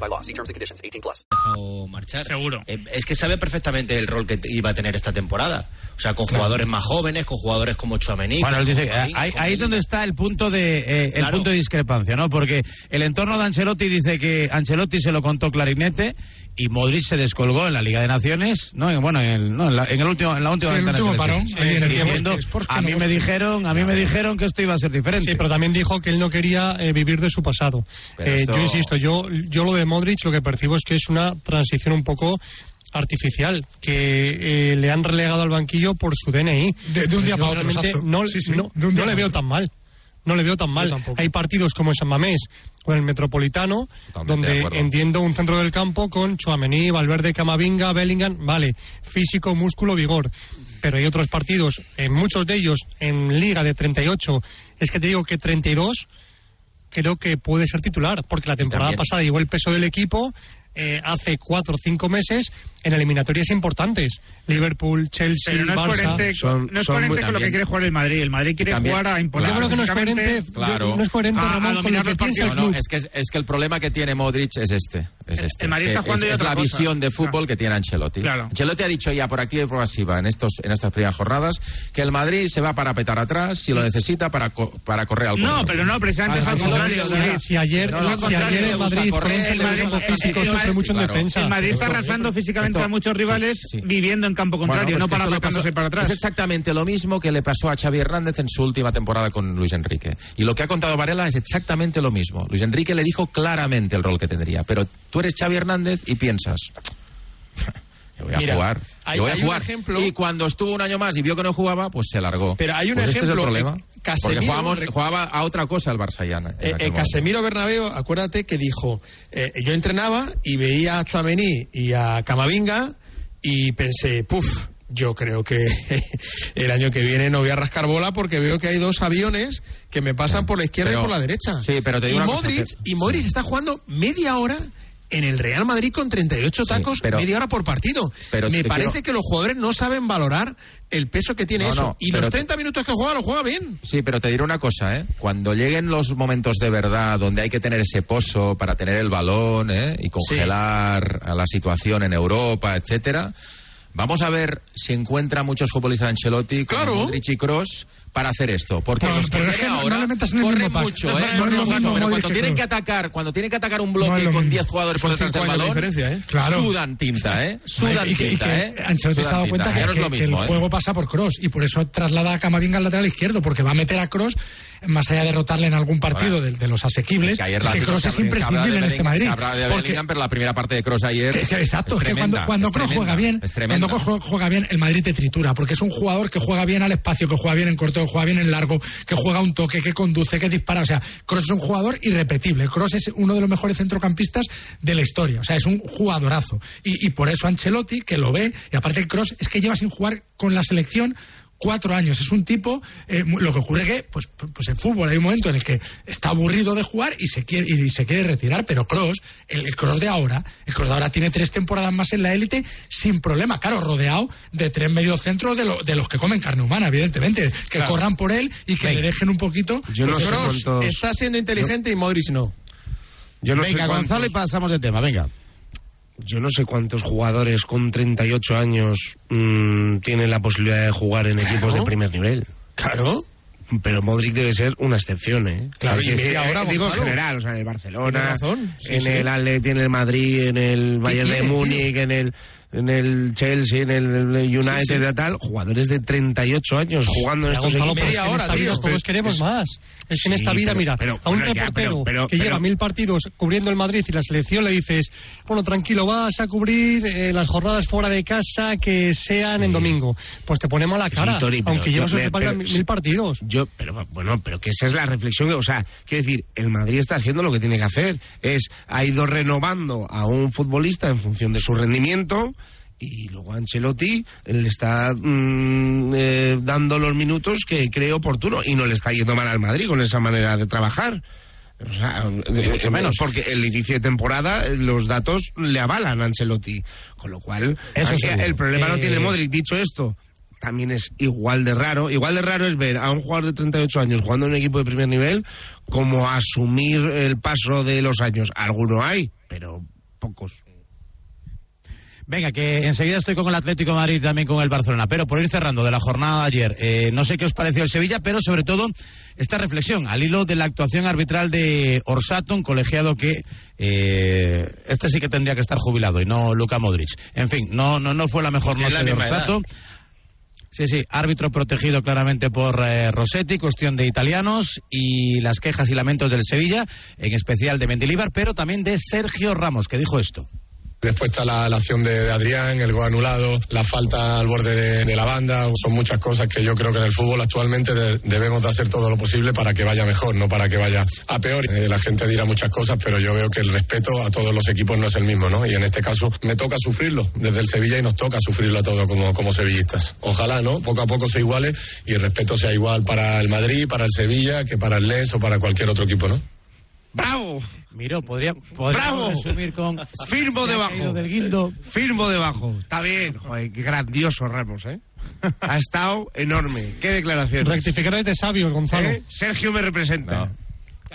by law. See terms and conditions. 18 plus. O marchar. Seguro. Eh, es que sabe perfectamente el rol que iba a tener esta temporada. O sea, con jugadores más jóvenes, con jugadores como Chouameni. Bueno, él dice, Higuaín, ahí, es donde está el punto de eh, el Claro. punto de discrepancia, ¿no? Porque el entorno de Ancelotti dice que Ancelotti se lo contó clarinete y Modric se descolgó en la Liga de Naciones, no, En- bueno, en el, no, en la, en el último, en la última Sí, el último parón. Diciendo, a no mí me dijeron, a mí me dijeron que esto iba a ser diferente. Sí, pero también dijo que él no quería eh, vivir de su pasado. Eh, esto- Yo insisto, yo, yo lo de Modric lo que percibo es que es una transición un poco artificial, que eh, le han relegado al banquillo por su DNI. De- de un día Yo para otro, exacto. No, Sí, sí, no- de un día no le veo tan mal. No le veo tan mal. Hay partidos como en San Mamés o en el Metropolitano, Totalmente donde entiendo un centro del campo con Chouameni, Valverde, Camavinga, Bellingham, vale, físico, músculo, vigor. Pero hay otros partidos, en muchos de ellos, en Liga de 38, es que te digo que 32 creo que puede ser titular, porque la temporada también. pasada llevó el peso del equipo eh, hace cuatro o cinco meses en eliminatorias importantes. Liverpool, Chelsea, Pero no es coherente, Son- no es son coherente muy- con lo que quiere jugar el Madrid. El Madrid quiere También. jugar a imponer Yo creo que no es coherente, Claro. no es coherente A- a Ramón, con lo que piensa el club. no, es que, es, que el problema que tiene Modric es este. Es este. el Madrid está Que jugando es, ya es otra la cosa. visión de fútbol Claro. que tiene Ancelotti. Claro. Ancelotti ha dicho ya por activa y por pasiva en, estos, en estas primeras jornadas que el Madrid se va para petar atrás si lo necesita para, co- para correr al No, pero no, precisamente es al contrario. Si ayer, el Madrid físico sufre mucho en defensa. El Madrid está arrasando físicamente muchos rivales sí. viviendo en campo contrario, Bueno, no pues que para para atrás. Es exactamente lo mismo que le pasó a Xavi Hernández en su última temporada con Luis Enrique. Y lo que ha contado Varela es exactamente lo mismo. Luis Enrique le dijo claramente el rol que tendría. Pero tú eres Xavi Hernández y piensas... Yo voy a Mira, jugar. hay- yo voy a hay un jugar. ejemplo- Y cuando estuvo un año más y vio que no jugaba, pues se largó. Pero hay un Pues este ejemplo, es el problema. Casemiro- porque jugábamos- jugaba a otra cosa el Barça ya. Eh, eh. Casemiro Bernabéu, acuérdate que dijo, eh, yo entrenaba y veía a Chouameni y a Camavinga y pensé, puf, yo creo que el año que viene no voy a rascar bola porque veo que hay dos aviones que me pasan por la izquierda Pero- y por la derecha. sí, pero te digo y una cosa, Modric, que- y Modric está jugando media hora en el Real Madrid con 38 Sí, tacos, pero- media hora por partido. pero me parece quiero- que los jugadores no saben valorar el peso que tiene No, eso. no, y los te- 30 minutos que juega, lo juega bien. Sí, pero te diré una cosa, ¿eh? Cuando lleguen los momentos de verdad donde hay que tener ese pozo para tener el balón, ¿eh? Y congelar a la situación en Europa, etcétera. Vamos a ver si encuentra muchos futbolistas de Ancelotti como Claro. Modric y Kroos para hacer esto, porque Pues, los pero es que ahora no le metas en el corren mismo pack. mucho, No, ¿eh? no, Corren mucho, pero cuando tienen que atacar, cuando tienen que atacar un bloque con mismo. 10 jugadores por detrás del balón, ¿eh? Claro. sudan tinta, ¿eh? Sudan Y que- y que tinta, ¿eh? Ancelotti se ha dado cuenta tinta. que, el ¿eh? juego pasa por Cross y por eso traslada a Camavinga al lateral izquierdo, porque va a meter a Cross más allá de rotarle en algún partido de, de los asequibles, Es que se es imprescindible en este Madrid. Porque- pero la primera parte de Cross ayer. Exacto, es, que cuando, cuando tremenda, juega bien, cuando Kroos juega bien, el Madrid te tritura, porque es un jugador que juega bien al espacio, que juega bien en corto, que juega bien en largo, que juega un toque, que conduce, que dispara. O sea, Kroos es un jugador irrepetible. Kroos es uno de los mejores centrocampistas de la historia. O sea, es un jugadorazo. Y, y por eso Ancelotti, que lo ve, y aparte Kroos es que lleva sin jugar con la selección cuatro años. Es un tipo, eh, mu- lo que ocurre que, pues, pues en fútbol hay un momento en el que está aburrido de jugar y se quiere, y se quiere retirar, pero Cross, el, el Cross de ahora, el Cross de ahora tiene tres temporadas más en la élite sin problema, claro, rodeado de tres mediocentros de, lo- de los que comen carne humana, evidentemente, que Claro. corran por él y que le dejen un poquito. Yo no pues, sé Kroos cuántos- está siendo inteligente y Modric no. Yo no sé venga, cuántos- Gonzalo, y pasamos de tema, venga. Yo no sé cuántos jugadores con 38 años mm, tienen la posibilidad de jugar en equipos de primer nivel. Claro. pero Modric debe ser una excepción, ¿eh? Claro, y media hora, eh, digo en general, o sea, en el Barcelona, Tiene razón, sí, en sí. el Atleti, en el Madrid, en el Bayern de Múnich, en el en el Chelsea, en el United, Sí, sí. y tal, jugadores de 38 años jugando en estos equipos. pero es que en hora, esta tío. vida todos Es- queremos es- más. Es que en esta vida, pero- mira, pero, a un bueno, ya, reportero pero- pero- que lleva mil partidos cubriendo el Madrid y la selección le dices, bueno, tranquilo, vas a cubrir eh, las jornadas fuera de casa que sean en domingo. Pues te ponemos la cara, pero aunque llevas pero- mil partidos. Yo, pero bueno, pero que esa es la reflexión, o sea, quiero decir, el Madrid está haciendo lo que tiene que hacer, es ha ido renovando a un futbolista en función de su rendimiento y luego Ancelotti le está mm, eh, dando los minutos que cree oportuno y no le está yendo mal al Madrid con esa manera de trabajar. O sea, eh, mucho menos. porque el inicio de temporada eh, los datos le avalan a Ancelotti, con lo cual Eso el problema no Eh, tiene Modric. Dicho esto, también es igual de raro. Igual de raro es ver a un jugador de 38 años jugando en un equipo de primer nivel como asumir el paso de los años. Algunos hay, pero pocos. Venga, que enseguida estoy con el Atlético de Madrid y también con el Barcelona. Pero por ir cerrando de la jornada de ayer, eh, no sé qué os pareció el Sevilla, pero sobre todo esta reflexión al hilo de la actuación arbitral de Orsato, un colegiado que eh, este sí que tendría que estar jubilado y no Luka Modric. En fin, no, no, no fue la mejor Pues noche la de Orsato. Sí, sí, árbitro protegido claramente por eh, Rossetti, cuestión de italianos y las quejas y lamentos del Sevilla, en especial de Mendilibar, pero también de Sergio Ramos, que dijo esto. Después está la, acción de, Adrián, el gol anulado, la falta al borde de, la banda. Son muchas cosas que yo creo que en el fútbol actualmente de- debemos de hacer todo lo posible para que vaya mejor, no para que vaya a peor. Eh, la gente dirá muchas cosas, pero yo veo que el respeto a todos los equipos no es el mismo, ¿no? Y en este caso me toca sufrirlo desde el Sevilla y nos toca sufrirlo a todos como, como sevillistas. Ojalá, ¿no? Poco a poco se iguale y el respeto sea igual para el Madrid, para el Sevilla, que para el Lens o para cualquier otro equipo, ¿no? ¡Bravo! Miro, podría, podríamos ¡Bravo! resumir con Firmo debajo. del guindo. Firmo debajo. Está bien. Joder, qué grandioso Ramos, ¿eh? Ha estado enorme. Qué declaración. Rectificadores de sabios, Gonzalo. ¿Eh? Sergio me representa.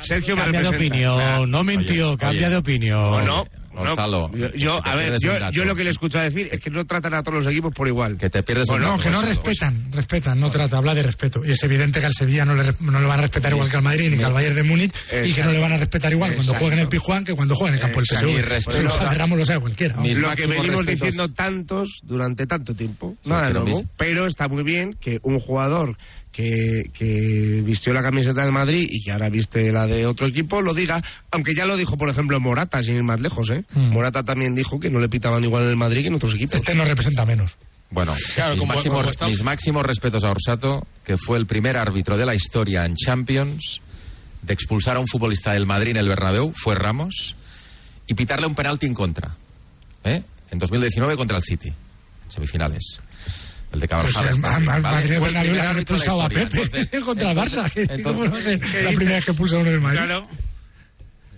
Sergio me Cambia de representa. opinión, no mintió, Oye, cambia oye. de opinión. O no. Gonzalo, No, yo, yo- a ver, yo, un yo lo que le escucho decir es que no tratan a todos los equipos por igual. Que te pierdes un Bueno, dato, No, que no respetan, respetan, no trata, habla de respeto. Y es evidente que al Sevilla no le, no le van a respetar igual que al Madrid ni que al Bayern de Múnich y que no le van a respetar igual cuando jueguen en el Pijuán que cuando jueguen en el campo del. PSV. Si lo sabe Ramos, lo sabe cualquiera. lo que venimos respetos. diciendo tantos durante tanto tiempo. Sí, Nada nuevo. Pero está muy bien que un jugador que, que vistió la camiseta del Madrid y que ahora viste la de otro equipo lo diga, aunque ya lo dijo, por ejemplo, Morata, sin ir más lejos. ¿eh? Mm. Morata también dijo que no le pitaban igual en el Madrid que en otros equipos. Este nos representa menos. Bueno, Claro, mis, como- máximos, como estamos- mis máximos respetos a Orsato, que fue el primer árbitro de la historia en Champions de expulsar a un futbolista del Madrid en el Bernabéu, fue Ramos, y pitarle un penalti en contra. ¿eh? En 2019 contra el City, en semifinales. El de Pues Carvajal. el está Ma- bien, Ma- ¿vale? Madrid Bernabéu le han expulsado a. Pepe Entonces- contra el Barça. que- entonces- ¿Cómo va a ser entonces- la primera vez que pulsa uno en el Madrid? Claro.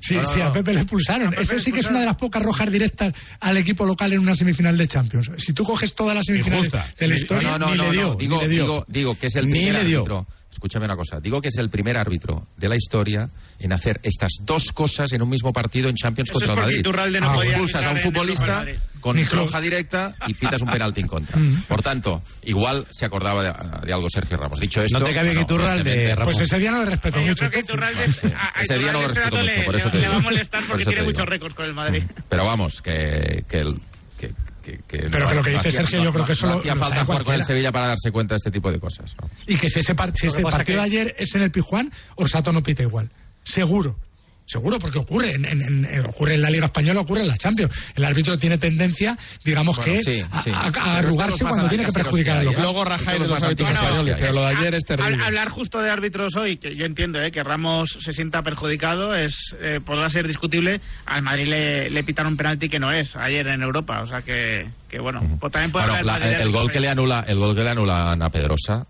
Sí, No, no, sí, a. Pepe le expulsaron. Eso sí que es una de las pocas rojas directas al equipo local en una semifinal de Champions. Si tú coges todas las semifinales de la historia, No, no, ni no, le dio, no, Digo, ni le dio. digo, digo que es el Ni primer le dio. árbitro. Escúchame una cosa. Digo que es el primer árbitro de la historia en hacer estas dos cosas en un mismo partido en Champions Eso contra el Madrid. No Ah, expulsas a un futbolista con roja directa y pitas un penalti en contra. Por tanto, igual se acordaba de, de algo Sergio Ramos. Dicho esto, No te cabe bueno, que Iturralde, pues ese día no le respeto mucho. creo que entonces. Iturralde, a- a Ese día no lo respeto mucho, por eso le, te le digo. va a molestar Por porque tiene muchos récords con el Madrid. Pero vamos, que, que el... Que, que- que Pero que lo que dice Sergio, yo creo que eso no lo- hacía lo falta jugar con el. Sevilla para darse cuenta de este tipo de cosas. ¿no? Y que si ese, par- si ese partido que- de ayer es en el Pijuán, Orsato no pita igual. Seguro. Seguro, porque ocurre en, en- en- en- ocurre en la Liga Española, ocurre en la Champions. El árbitro tiene tendencia, digamos Bueno, que, sí, a, sí. a- a arrugarse los cuando tiene que perjudicar hay, local. Luego rajáis de los los árbitros españoles, pero lo de ayer es terrible. Hab- Hablar justo de árbitros hoy, que yo entiendo eh, que Ramos se sienta perjudicado, es eh, podrá ser discutible. Al Madrid le, le pitaron un penalti que no es ayer en Europa, o sea que, que bueno, pues también puede Bueno, la- el, el gol que le anula, el gol que le anulan a Pedrosa.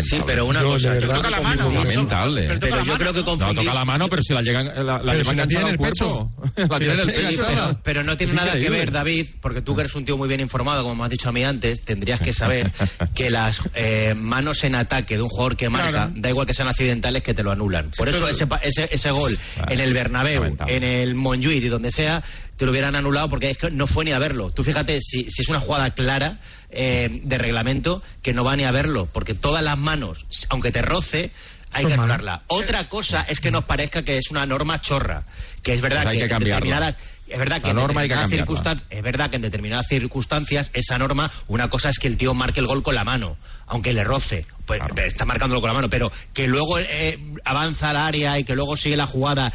Sí, pero una Yo, cosa. verdad, Toca la mano. lamentable. Pero yo creo que ¿no? No, toca la mano, pero si la llegan, la, la si tiene en el cuerpo. la tiene en el Sí, pecho. pero- Pero no tiene nada que ver, David, porque tú que eres un tío muy bien informado, como me has dicho a mí antes, tendrías que saber que las eh, manos en ataque de un jugador que marca, Claro. da igual que sean accidentales, que te lo anulan. Por eso ese, pa- ese, ese gol Ah, en el Bernabéu, lamentable. en el Montjuic y donde sea, te lo hubieran anulado porque es que no fue ni a verlo. Tú fíjate, si, si es una jugada clara eh, de reglamento, que no va ni a verlo, porque todas las manos, aunque te roce, hay Son que manos. anularla. Otra cosa es que nos parezca que es una norma chorra, que es verdad Pues hay que, determinadas es verdad que La en norma hay que determinadas cambiarla. circunstan- es verdad que en determinadas circunstancias esa norma, una cosa es que el tío marque el gol con la mano, aunque le roce, pues está marcándolo con la mano, pero que luego eh, avanza al área y que luego sigue la jugada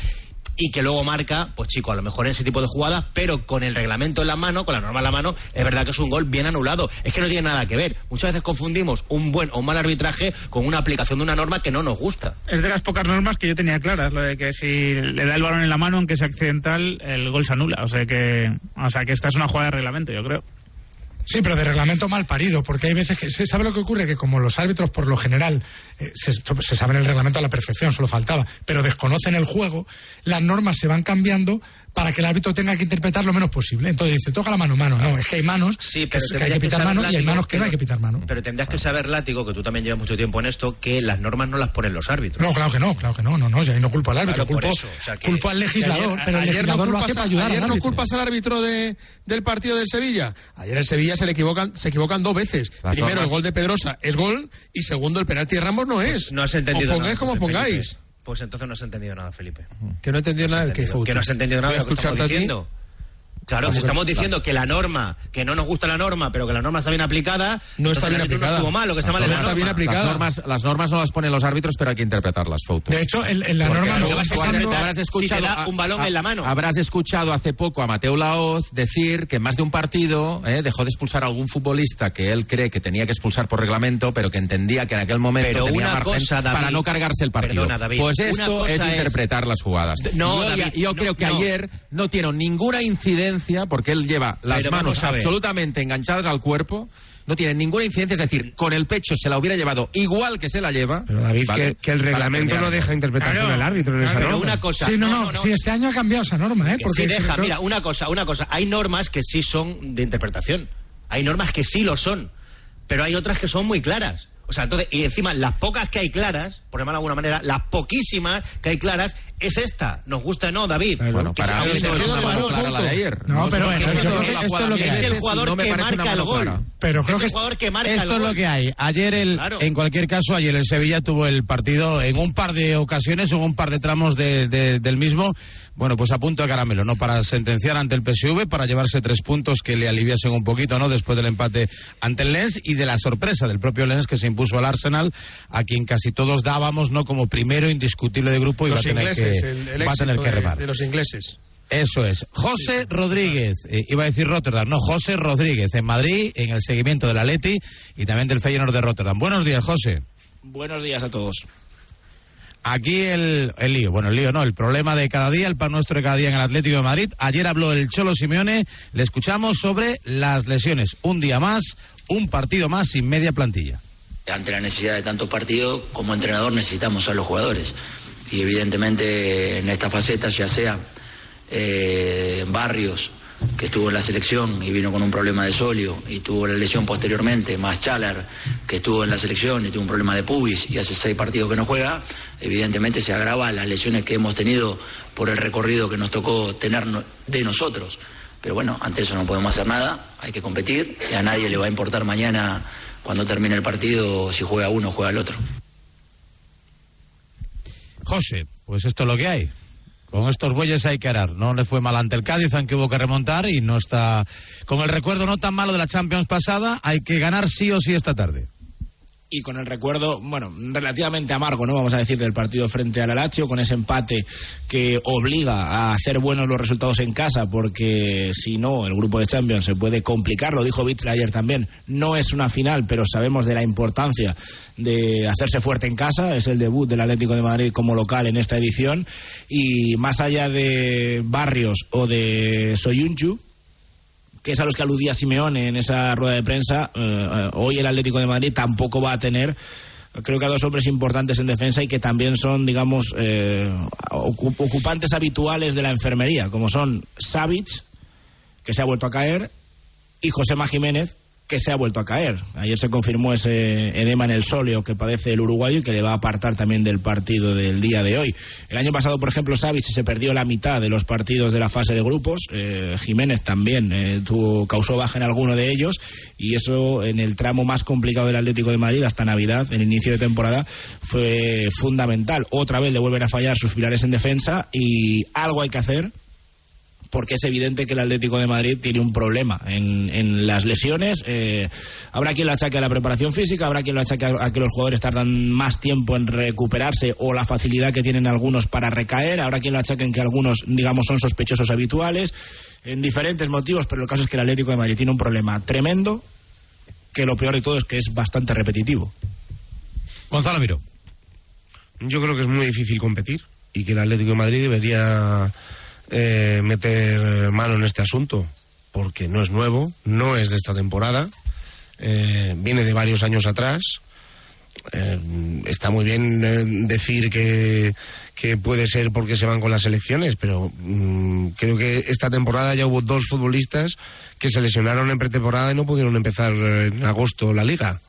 y que luego marca, pues chico, a lo mejor en ese tipo de jugadas, pero con el reglamento en la mano, con la norma en la mano, es verdad que es un gol bien anulado. Es que no tiene nada que ver. Muchas veces confundimos un buen o un mal arbitraje con una aplicación de una norma que no nos gusta. Es de las pocas normas que yo tenía claras, lo de que si le da el balón en la mano, aunque sea accidental, el gol se anula. O sea que, o sea que esta es una jugada de reglamento, yo creo. Sí, pero de reglamento mal parido, porque hay veces que se sabe lo que ocurre, que como los árbitros por lo general eh, se, se saben el reglamento a la perfección, solo faltaba, pero desconocen el juego, las normas se van cambiando para que el árbitro tenga que interpretar lo menos posible. Entonces dice, toca la mano, mano. No, es que hay manos Sí, que, pero que hay que que pitar saber, mano y hay manos que no hay que pitar mano. Pero tendrías que saber, Látigo, que tú también llevas mucho tiempo en esto, que las normas no las ponen los árbitros. No, claro que no, claro que no, no, no, yo ahí no culpo al árbitro, Claro, culpo, eso, o sea que- culpo al legislador, Ayer- pero el ayer no legislador lo hace culpas para ayudar ayer al no árbitro. culpas al árbitro de, del partido del Sevilla. Ayer el Sevilla se le equivocan, se equivocan dos veces. Las Primero normas- el gol de Pedrosa es gol y segundo el penalti de Ramos no es. Pues No has entendido Os nada. pongáis como entonces, pongáis. Pues entonces no has entendido nada, Felipe. Que no he entendido nada del que entendido, que no has entendido nada Voy a escucharte a ti. Claro, si estamos diciendo que la norma, que no nos gusta la norma, pero que la norma está bien aplicada, No está bien no aplicada. estuvo mal, lo que está mal es No la está bien aplicada. Las normas, las normas no las ponen los árbitros, pero hay que interpretarlas, Fouto. De hecho, en, en la Porque norma no vas a habrás si escuchado te da un balón a- en la mano. Habrás escuchado hace poco a Mateo Laoz decir que en más de un partido eh, dejó de expulsar a algún futbolista que él cree que tenía que expulsar por reglamento, pero que entendía que en aquel momento Pero tenía una margen cosa, David, para no cargarse el partido. perdona, David, pues esto es es- interpretar las jugadas. No, yo, David, yo no, creo que no. ayer no tiene ninguna incidencia porque él lleva las Pero manos absolutamente enganchadas al cuerpo. No tiene ninguna incidencia, es decir, con el pecho se la hubiera llevado igual que se la lleva. Pero David, ¿vale? que, que el reglamento no deja interpretación Claro, al árbitro en esa Pero norma. una cosa. Sí, no, no, sí, este año ha cambiado esa norma, ¿eh? Que Porque sí deja, creo- mira, una cosa, una cosa. Hay normas que sí son de interpretación. Hay normas que sí lo son. Pero hay otras que son muy claras. O sea, entonces, y encima, las pocas que hay claras, por llamarlo de alguna manera, las poquísimas que hay claras, es esta. Nos gusta o no, David. Bueno, Que para se- mí no es una se- mano se- clara la de ayer. No, pero es esto lo que el jugador no que marca el gol. clara. Pero creo es el jugador que marca el Esto es gol. lo que hay. Ayer, el, Claro. en cualquier caso, ayer el Sevilla tuvo el partido en un par de ocasiones, en un par de tramos de- de- del mismo, bueno, pues a punto de caramelo, ¿no? Para sentenciar ante el PSV, para llevarse tres puntos que le aliviasen un poquito, ¿no? Después del empate ante el Lens y de la sorpresa del propio Lens que se impuso al Arsenal, a quien casi todos dábamos, ¿no? Como primero indiscutible de grupo y va a tener ingleses, que, el, el va a éxito tener que de- remar. de los ingleses. Eso es. José Rodríguez, eh, iba a decir Rotterdam, no, José Rodríguez en Madrid, en el seguimiento del Atleti y también del Feyenoord de Rotterdam. Buenos días, José. Buenos días a todos. Aquí el, el lío, bueno, el lío no, el problema de cada día, el pan nuestro de cada día en el Atlético de Madrid. Ayer habló el Cholo Simeone, le escuchamos sobre las lesiones. Un día más, un partido más sin media plantilla. Ante la necesidad de tantos partidos, como entrenador necesitamos a los jugadores. Y evidentemente en esta faceta, ya sea eh, Barrios, que estuvo en la selección y vino con un problema de solio y tuvo la lesión posteriormente, más Chalar, que estuvo en la selección y tuvo un problema de pubis y hace seis partidos que no juega, evidentemente se agrava las lesiones que hemos tenido por el recorrido que nos tocó tener de nosotros. Pero bueno, ante eso no podemos hacer nada, hay que competir y a nadie le va a importar mañana cuando termine el partido si juega uno juega el otro. José, pues esto es lo que hay. Con estos bueyes hay que arar. No le fue mal ante el Cádiz, aunque hubo que remontar y no está. Con el recuerdo no tan malo de la Champions pasada, hay que ganar sí o sí esta tarde. Y con el recuerdo, bueno, relativamente amargo, ¿no? Vamos a decir, del partido frente al Lazio, con ese empate que obliga a hacer buenos los resultados en casa, porque si no, el grupo de Champions se puede complicar. Lo dijo Bitzler ayer también. No es una final, pero sabemos de la importancia de hacerse fuerte en casa. Es el debut del Atlético de Madrid como local en esta edición. Y más allá de Barrios o de Soyunchu, que es a los que aludía Simeone en esa rueda de prensa, eh, hoy el Atlético de Madrid tampoco va a tener, creo que a dos hombres importantes en defensa y que también son, digamos, eh, ocu- ocupantes habituales de la enfermería, como son Savic, que se ha vuelto a caer, y Josema Jiménez, que se ha vuelto a caer. Ayer se confirmó ese edema en el sóleo que padece el uruguayo y que le va a apartar también del partido del día de hoy. El año pasado, por ejemplo, Savic se perdió la mitad de los partidos de la fase de grupos. Eh, Jiménez también eh, tuvo, causó baja en alguno de ellos y eso en el tramo más complicado del Atlético de Madrid hasta Navidad, en inicio de temporada, fue fundamental. Otra vez le vuelven a fallar sus pilares en defensa y algo hay que hacer porque es evidente que el Atlético de Madrid tiene un problema en, en las lesiones. Eh, habrá quien lo achaque a la preparación física, habrá quien lo achaque a, a, que los jugadores tardan más tiempo en recuperarse o la facilidad que tienen algunos para recaer, habrá quien lo achaque en que algunos, digamos, son sospechosos habituales, en diferentes motivos, pero el caso es que el Atlético de Madrid tiene un problema tremendo, que lo peor de todo es que es bastante repetitivo. Gonzalo Miro. Yo creo que es muy difícil competir y que el Atlético de Madrid debería eh, meter mano en este asunto, porque no es nuevo, no es de esta temporada, eh, viene de varios años atrás. Eh, está muy bien eh, decir que, que, puede ser porque se van con las elecciones, pero mmm, creo que esta temporada ya hubo dos futbolistas que se lesionaron en pretemporada y no pudieron empezar en agosto la liga.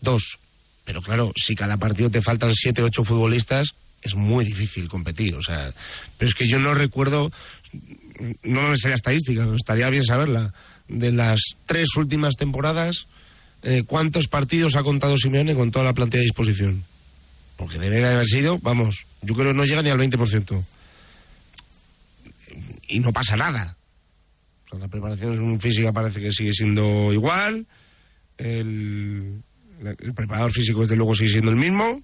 Dos. Pero claro, si cada partido te faltan siete, ocho futbolistas, es muy difícil competir. O sea, pero es que yo no recuerdo, no me sé la estadística, estaría bien saberla. De las tres últimas temporadas, eh, ¿cuántos partidos ha contado Simeone con toda la plantilla a disposición? Porque debe de haber sido, vamos, yo creo que no llega ni al 20%. Y no pasa nada. O sea, la preparación física parece que sigue siendo igual. El, el preparador físico, desde luego, sigue siendo el mismo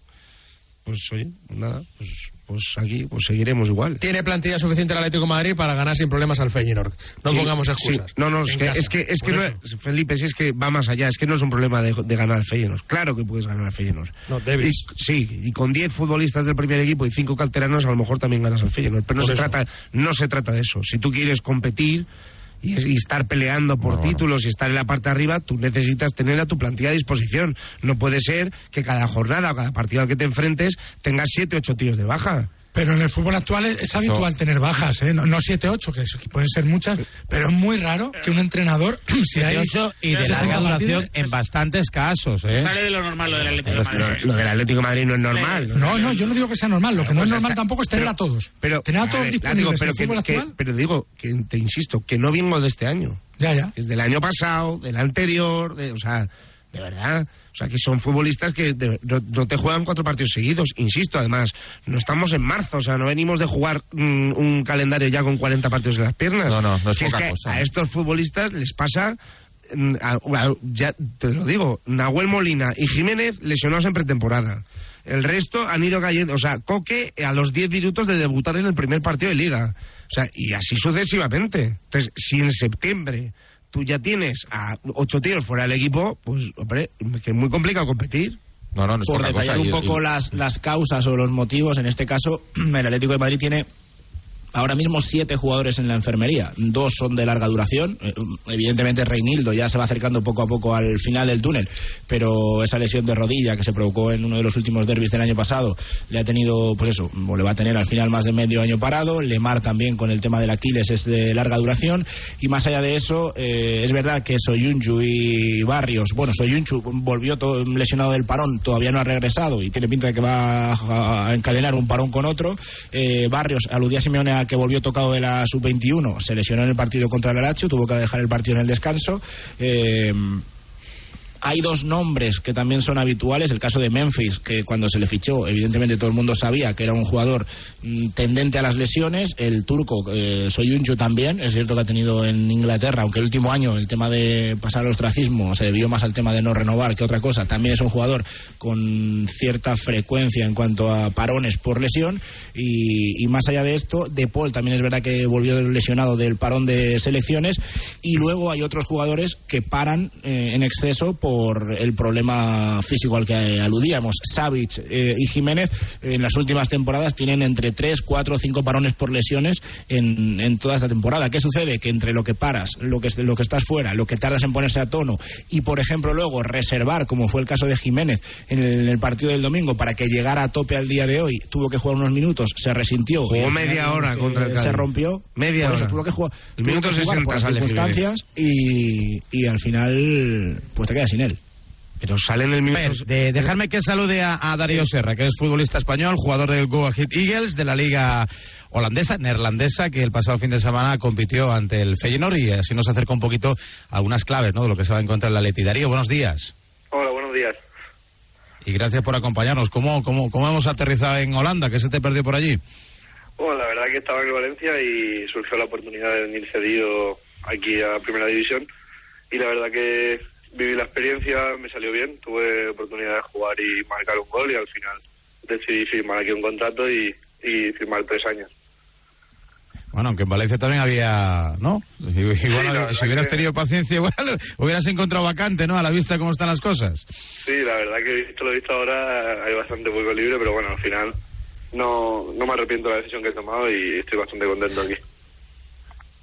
pues oye, nada, pues, pues aquí pues seguiremos igual. Tiene plantilla suficiente el Atlético de Madrid para ganar sin problemas al Feyenoord. No sí, pongamos excusas. Sí. No, no, es que, es que, es que no, Felipe, si es que va más allá, es que no es un problema de, de ganar al Feyenoord. Claro que puedes ganar al Feyenoord. No, debes. Y, sí, y con 10 futbolistas del primer equipo y 5 canteranos a lo mejor también ganas al Feyenoord, pero no se trata no se trata de eso. Si tú quieres competir y, y, estar peleando por títulos y estar en la parte de arriba, tú necesitas tener a tu plantilla a disposición. No puede ser que cada jornada o cada partido al que te enfrentes tengas siete, ocho tíos de baja. Pero en el fútbol actual es, es habitual so. tener bajas, ¿eh? no, no 7-8, que, que, pueden ser muchas, pero es muy raro que un entrenador, si hay. y de larga duración en bastantes casos. ¿eh? Sale de lo normal lo del Atlético de Madrid. Lo, lo, del Atlético de Madrid no es normal. No, no, yo no digo que sea normal. Lo que no es normal tampoco es tener pero, a todos. Pero, tener a todos disponibles pero en el fútbol actual. Que, pero digo, que te insisto, que no vengo de este año. Ya, ya. Es del año pasado, del anterior, de, o sea, de verdad. O sea, que son futbolistas que de, no, te juegan cuatro partidos seguidos. Insisto, además, no estamos en marzo, o sea, no venimos de jugar mm, un calendario ya con 40 partidos en las piernas. No, no, no es, es poca que cosa. A estos futbolistas les pasa, mm, a, a, ya te lo digo, Nahuel Molina y Jiménez lesionados en pretemporada. El resto han ido cayendo, o sea, Coque a los 10 minutos de debutar en el primer partido de liga. O sea, y así sucesivamente. Entonces, si en septiembre tú ya tienes a ocho tíos fuera del equipo, pues, hombre, que es muy complicado competir. No, no, no es Por detallar cosa. un poco y, las, las causas o los motivos, en este caso, el Atlético de Madrid tiene ahora mismo siete jugadores en la enfermería. Dos son de larga duración. Eh, Evidentemente Reinildo ya se va acercando poco a poco al final del túnel, pero esa lesión de rodilla que se provocó en uno de los últimos derbis del año pasado le ha tenido, pues eso, o le va a tener al final más de medio año parado. Lemar también con el tema del Aquiles es de larga duración. Y más allá de eso, eh, es verdad que Soyunchu y Barrios, bueno, Soyunchu volvió todo lesionado del parón, todavía no ha regresado y tiene pinta de que va a encadenar un parón con otro. Eh, Barrios aludía a Simeone a que volvió tocado de la sub-21, se lesionó en el partido contra el Lazio, tuvo que dejar el partido en el descanso. Eh, hay dos nombres que también son habituales. El caso de Memphis, que cuando se le fichó, evidentemente todo el mundo sabía que era un jugador mm, tendente a las lesiones. El turco, eh, Soyuncu también, es cierto que ha tenido en Inglaterra, aunque el último año el tema de pasar al ostracismo se debió más al tema de no renovar que otra cosa. También es un jugador con cierta frecuencia en cuanto a parones por lesión. Y, más allá de esto, De Paul también es verdad que volvió lesionado del parón de selecciones. Y luego hay otros jugadores que paran eh, en exceso por por el problema físico al que aludíamos. Savic eh, y Jiménez en las últimas temporadas tienen entre 3, 4, 5 parones por lesiones en, en toda esta temporada. ¿Qué sucede? Que entre lo que paras, lo que, lo que estás fuera, lo que tardas en ponerse a tono y, por ejemplo, luego reservar, como fue el caso de Jiménez en el, en el partido del domingo, para que llegara a tope al día de hoy, tuvo que jugar unos minutos, se resintió. Jugó media hora que contra el Se rompió. Media por eso hora. tuvo que jugar, El tuvo minuto que jugar 60 por las circunstancias y, y al final, pues te quedas sin él. Pero sale en el minuto... De, dejarme que salude a, a Darío Serra, que es futbolista español, jugador del Go Ahead Eagles de la liga holandesa, neerlandesa, que el pasado fin de semana compitió ante el Feyenoord y así nos acerca un poquito algunas claves ¿no? de lo que se va a encontrar en la Leti. Darío, buenos días Hola, buenos días. y gracias por acompañarnos. ¿Cómo, cómo, cómo hemos aterrizado en Holanda? ¿Qué se te perdió por allí? Bueno, la verdad que estaba en Valencia y surgió la oportunidad de venir cedido aquí a Primera División y la verdad que viví la experiencia, me salió bien, tuve oportunidad de jugar y marcar un gol y al final decidí firmar aquí un contrato y, y firmar tres años. Bueno, aunque en Valencia también había, ¿no? Si, igual, verdad si hubieras que- tenido paciencia, igual hubieras encontrado vacante, ¿no? A la vista de cómo están las cosas. Sí, la verdad que visto lo visto ahora hay bastante hueco libre, pero bueno, al final no, no me arrepiento de la decisión que he tomado y estoy bastante contento aquí.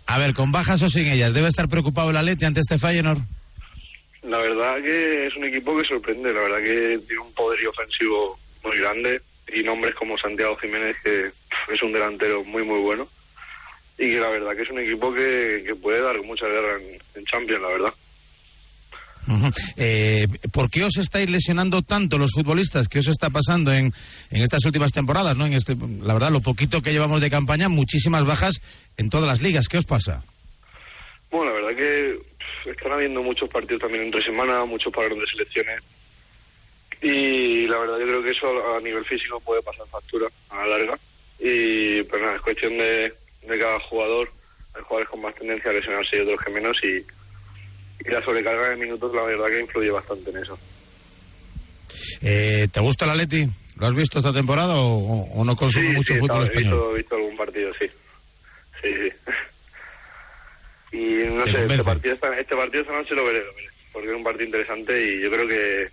A ver, con bajas o sin ellas, ¿debe estar preocupado el Atleti ante este Feyenoord? La verdad que es un equipo que sorprende, la verdad que tiene un poderío ofensivo muy grande y nombres como Santiago Jiménez, que es un delantero muy muy bueno y que la verdad que es un equipo que, que puede dar mucha guerra en, en Champions, la verdad. Eh, ¿Por qué os estáis lesionando tanto los futbolistas? ¿Qué os está pasando en, en estas últimas temporadas? ¿no? En este, la verdad, lo poquito que llevamos de campaña, muchísimas bajas en todas las ligas. ¿Qué os pasa? Bueno, la verdad que están habiendo muchos partidos también entre semana, muchos parones de selecciones y la verdad yo creo que eso a nivel físico puede pasar factura a la larga y pues nada, es cuestión de, de cada jugador, hay jugadores con más tendencia a lesionarse y otros que menos y, y la sobrecarga de minutos la verdad que influye bastante en eso. Eh, ¿Te gusta el Atleti? ¿Lo has visto esta temporada o, no consumes Sí, mucho sí, fútbol he español? visto, he visto algún partido, sí. Sí, sí. Y no ¿Te sé, este partido, esta, este partido esta noche lo veré, lo veré, porque es un partido interesante y yo creo que,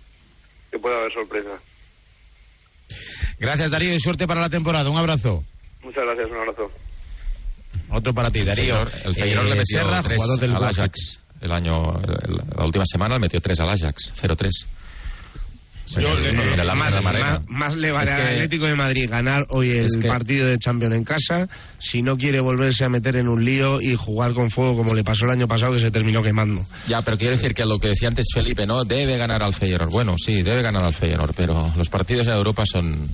que puede haber sorpresas. Gracias, Darío, y suerte para la temporada. Un abrazo. Muchas gracias, un abrazo. Otro para ti, El Darío. El Feyenoord Eh, le metió Serra, tres jugador del al Ajax. El año, el- la última semana le metió tres al Ajax, 0-3. Yo, de la más, más- más le vale Es que- al Atlético de Madrid ganar hoy el Es que- partido de Champions en casa si no quiere volverse a meter en un lío y jugar con fuego como le pasó el año pasado que se terminó quemando. Ya, pero quiero decir que lo que decía antes Felipe, ¿no? Debe ganar al Feyenoord. Bueno, sí, debe ganar al Feyenoord, pero los partidos en Europa son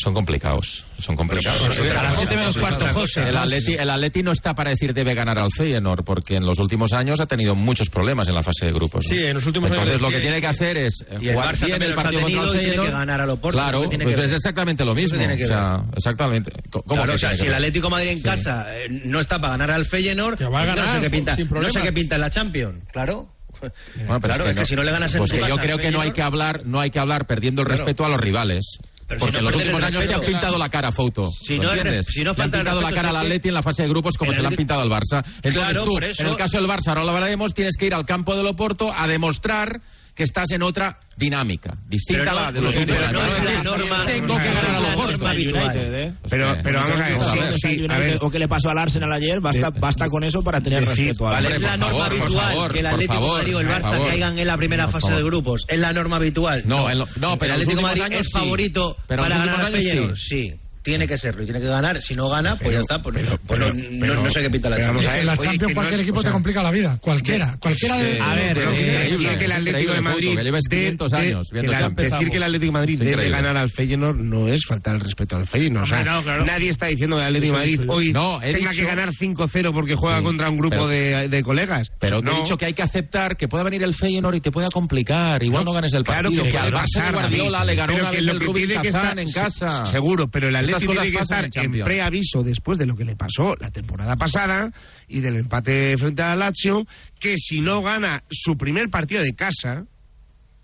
son complicados. Son complicados. A las siete menos cuarto, José. El Atleti, el Atleti no está para decir debe ganar al Feyenoord, porque en los últimos años ha tenido muchos problemas en la fase de grupos. ¿no? Sí, en los últimos Entonces años lo que tiene- que hacer es Y el jugar Barça bien el los partido contra el y tiene Feyenoord. que ganar al Oporto, Claro, tiene pues que es exactamente lo mismo. tiene que o sea, exactamente. ¿Cómo Claro, que o sea, tiene si que el? Atlético Madrid en Sí. casa eh, no está para ganar al Feyenoord, va a no ganar, sé qué pinta, sin no problema. sé qué pinta en la Champions, claro. Bueno, pero claro, es que, si no le ganas en pues que yo creo que no hay Feyenoord- que hablar, no hay que hablar perdiendo el Claro. respeto a los rivales. Pero porque si no en los últimos años te han pintado la cara, Fouto. Si ¿lo no entiendes? si no han falta el pintado la cara al Atleti en la fase de grupos como se le han pintado al Barça. Entonces Claro, tú, en el caso del Barça, ahora lo hablaremos, tienes que ir al campo del Oporto a demostrar que estás en otra dinámica, distinta Pero a no- la de los pero últimos no es la norma- Tengo que ganar la Oporto. norma. United, ¿eh? Pero, que- pero vamos a ver, a sí, sí, a ver, o qué le pasó al Arsenal ayer, basta, basta con eso para tener decir, respeto al Vale, es la por norma favor, habitual favor, que el Atlético favor, Madrid o el Barça caigan en la primera Por fase de grupos. Es la norma habitual. No, en lo- no, pero el los Atlético Madrid años es sí. favorito Pero los para ganar años sí. Tiene que serlo y tiene que ganar. Si no gana, pues ya está. Pues, pues pero- no, no- pero- no sé qué pinta la vamos Champions. a ver, en la oye, Champions no cualquier es- equipo o sea, te complica la vida. Cualquiera. Cualquiera de... A ver, es decir que el Atlético de Madrid que lleves de- 500 de- años decir que el Atlético de Madrid debe ganar al Feyenoord no es faltar el respeto al Feyenoord. O sea, Hombre, no, claro. nadie está diciendo que el Atlético de Madrid hoy tenga dicho- que ganar 5-0 porque juega Sí, contra un grupo pero- de, de colegas. Pero te he dicho que hay que aceptar que pueda venir el Feyenoord y te pueda complicar. Igual no, ganes el partido. que, que al Barça Guardiola le ganó una vez el Rubin Kazán en casa. Seguro, pero el Estas cosas tiene que pasan en estar en Champions. preaviso después de lo que le pasó la temporada pasada y del empate frente al Lazio, que si no gana su primer partido de casa,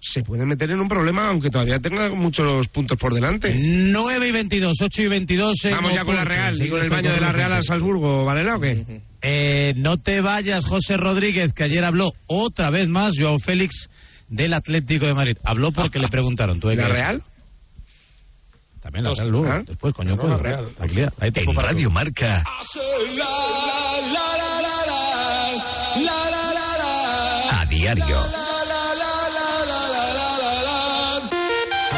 se puede meter en un problema, aunque todavía tenga muchos puntos por delante. 9 y 22, 8 y 22. en Vamos ya con la. Real y con el baño de la Real a. Salzburgo, ¿vale? ¿O qué? Eh, no te vayas, José Rodríguez, que ayer habló otra vez más, Joao Félix, del Atlético de Madrid. Habló porque le preguntaron. ¿tú ¿La Real? También la Real luego. Ah. Después, coño, pues, la Real. tranquilidad. Hay tiempo En para Radio. Marca, a diario.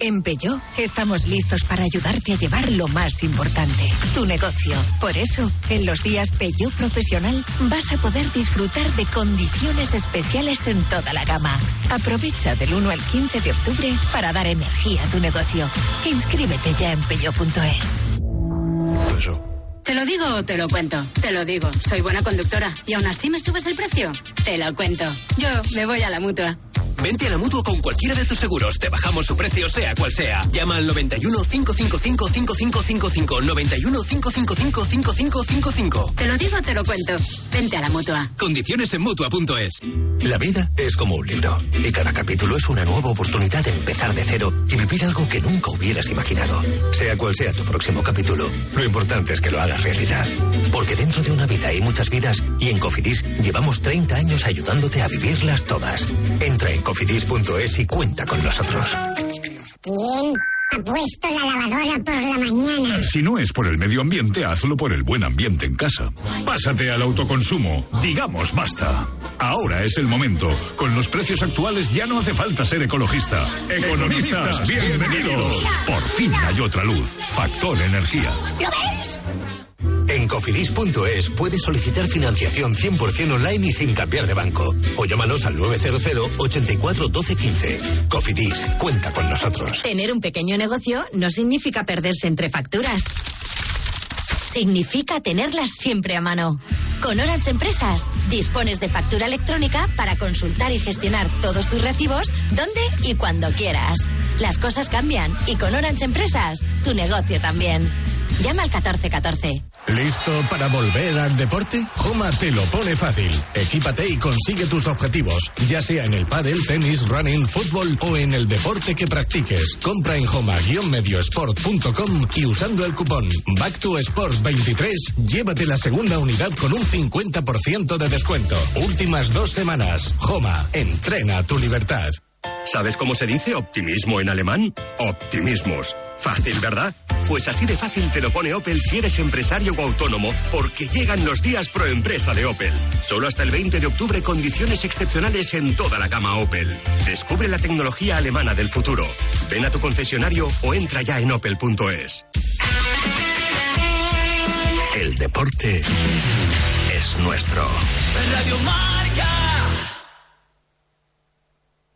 En Peugeot estamos listos para ayudarte a llevar lo más importante, tu negocio. Por eso, en los días Peugeot Profesional vas a poder disfrutar de condiciones especiales en toda la gama. Aprovecha del 1 al 15 de octubre para dar energía a tu negocio. Inscríbete ya en peugeot.es. ¿Te lo digo o te lo cuento? Te lo digo, soy buena conductora. ¿Y aún así me subes el precio? Te lo cuento. Yo me voy a la mutua. Vente a la mutua con cualquiera de tus seguros. Te bajamos su precio, sea cual sea. Llama al 91 555 5555. 91 555 5555. Te lo digo te lo cuento. Vente a la mutua. Condiciones en mutua.es. La vida es como un libro y cada capítulo es una nueva oportunidad de empezar de cero y vivir algo que nunca hubieras imaginado. Sea cual sea tu próximo capítulo, lo importante es que lo hagas realidad. Porque dentro de una vida hay muchas vidas y en Cofidis llevamos 30 años ayudándote a vivirlas todas. Entra en cofidis.es y cuenta con nosotros. Bien, ha puesto la lavadora por la mañana. Si no es por el medio ambiente, hazlo por el buen ambiente en casa. Pásate al autoconsumo. Digamos basta. Ahora es el momento. Con los precios actuales ya no hace falta ser ecologista. Economistas, bienvenidos. Por fin hay otra luz. Factor energía. ¿Lo ves? En cofidis.es puedes solicitar financiación 100% online y sin cambiar de banco. O llámanos al 900 84 12 15. Cofidis, cuenta con nosotros. Tener un pequeño negocio no significa perderse entre facturas. Significa tenerlas siempre a mano. Con Orange Empresas dispones de factura electrónica para consultar y gestionar todos tus recibos donde y cuando quieras. Las cosas cambian y con Orange Empresas tu negocio también. Llama al 1414. ¿Listo para volver al deporte? Joma te lo pone fácil. Equípate y consigue tus objetivos, ya sea en el pádel, tenis, running, fútbol o en el deporte que practiques. Compra en joma-mediosport.com y usando el cupón Back to Sport 23, llévate la segunda unidad con un 50% de descuento. Últimas dos semanas. Joma, entrena tu libertad. ¿Sabes cómo se dice optimismo en alemán? Optimismos. Fácil, ¿verdad? Pues así de fácil te lo pone Opel si eres empresario o autónomo, porque llegan los días pro empresa de Opel. Solo hasta el 20 de octubre condiciones excepcionales en toda la gama Opel. Descubre la tecnología alemana del futuro. Ven a tu concesionario o entra ya en opel.es. El deporte es nuestro. Radio Marca.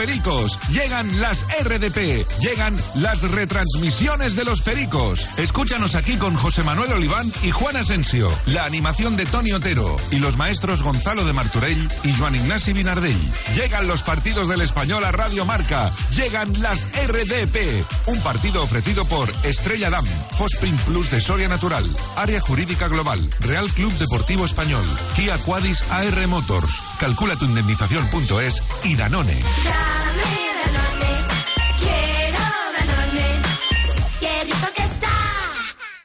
Pericos, llegan las RDP, llegan las retransmisiones de los Pericos. Escúchanos aquí con José Manuel Oliván y Juan Asensio, la animación de Tony Otero y los maestros Gonzalo de Marturell y Juan Ignasi Binardell. Llegan los partidos del español a Radio Marca, llegan las RDP, un partido ofrecido por Estrella Damm, Fosprin Plus de Soria Natural, Área Jurídica Global, Real Club Deportivo Español, Kia Quadis AR Motors, calcula tu indemnización.es y Danone. Quiero Danone, qué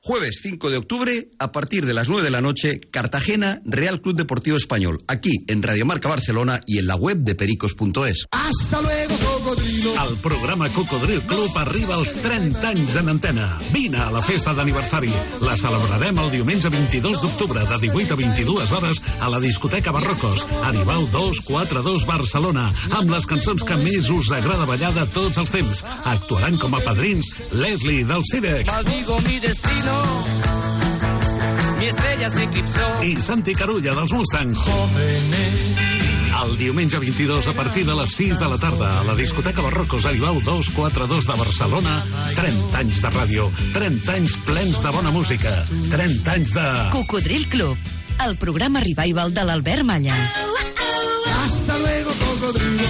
Jueves 5 de octubre, a partir de las 9 de la noche, Cartagena, Real Club Deportivo Español, aquí en Radio Marca Barcelona y en la web de pericos.es. Hasta luego, cocodrilo. El programa Cocodril Club arriba als 30 anys en antena. Vine a la festa d'aniversari. La celebrarem el diumenge 22 d'octubre de 18 a 22 hores a la discoteca Barrocos, Aribau 242 Barcelona, amb les cançons que més us agrada ballar de tots els temps. Actuaran com a padrins Leslie del Cirex Maldigo mi destino. Mi estrella se eclipsó. i Santi Carulla dels Mustang. El diumenge 22 a partir de les 6 de la tarda a la discoteca Barrocos Aribau 242 de Barcelona 30 anys de ràdio 30 anys plens de bona música 30 anys de... Cocodril Club, el programa revival de l'Albert Malla. Hasta luego, cocodrilo.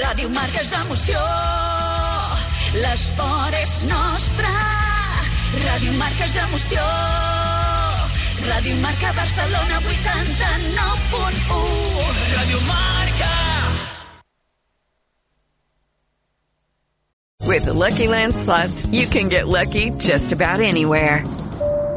Ràdio Marca és emoció, l'esport és nostre. Ràdio Marca és Ràdio Marca Barcelona 89.1. Ràdio Marca. With the Lucky Land slots, you can get lucky just about anywhere.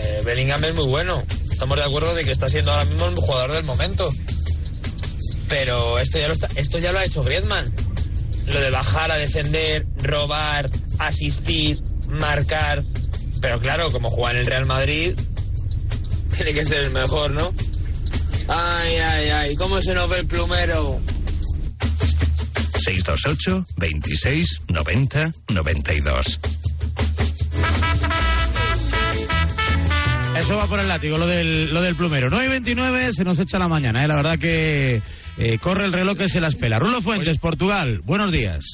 eh, Bellingham es muy bueno. Estamos de acuerdo de que está siendo ahora mismo el jugador del momento. Pero esto ya lo, está- esto ya lo ha hecho Griezmann. Lo de bajar a defender, robar, asistir, marcar. Pero claro, como juega en el Real Madrid, tiene que ser el mejor, ¿no? Ay, ay, ay, ¿cómo se nos ve el plumero? 628 26 90 92. Eso va por el látigo, lo del, lo del plumero. 9 y 29 se nos echa la mañana, ¿eh? la verdad que eh, corre el reloj que se las pela. Rulo Fuentes, Portugal, buenos días.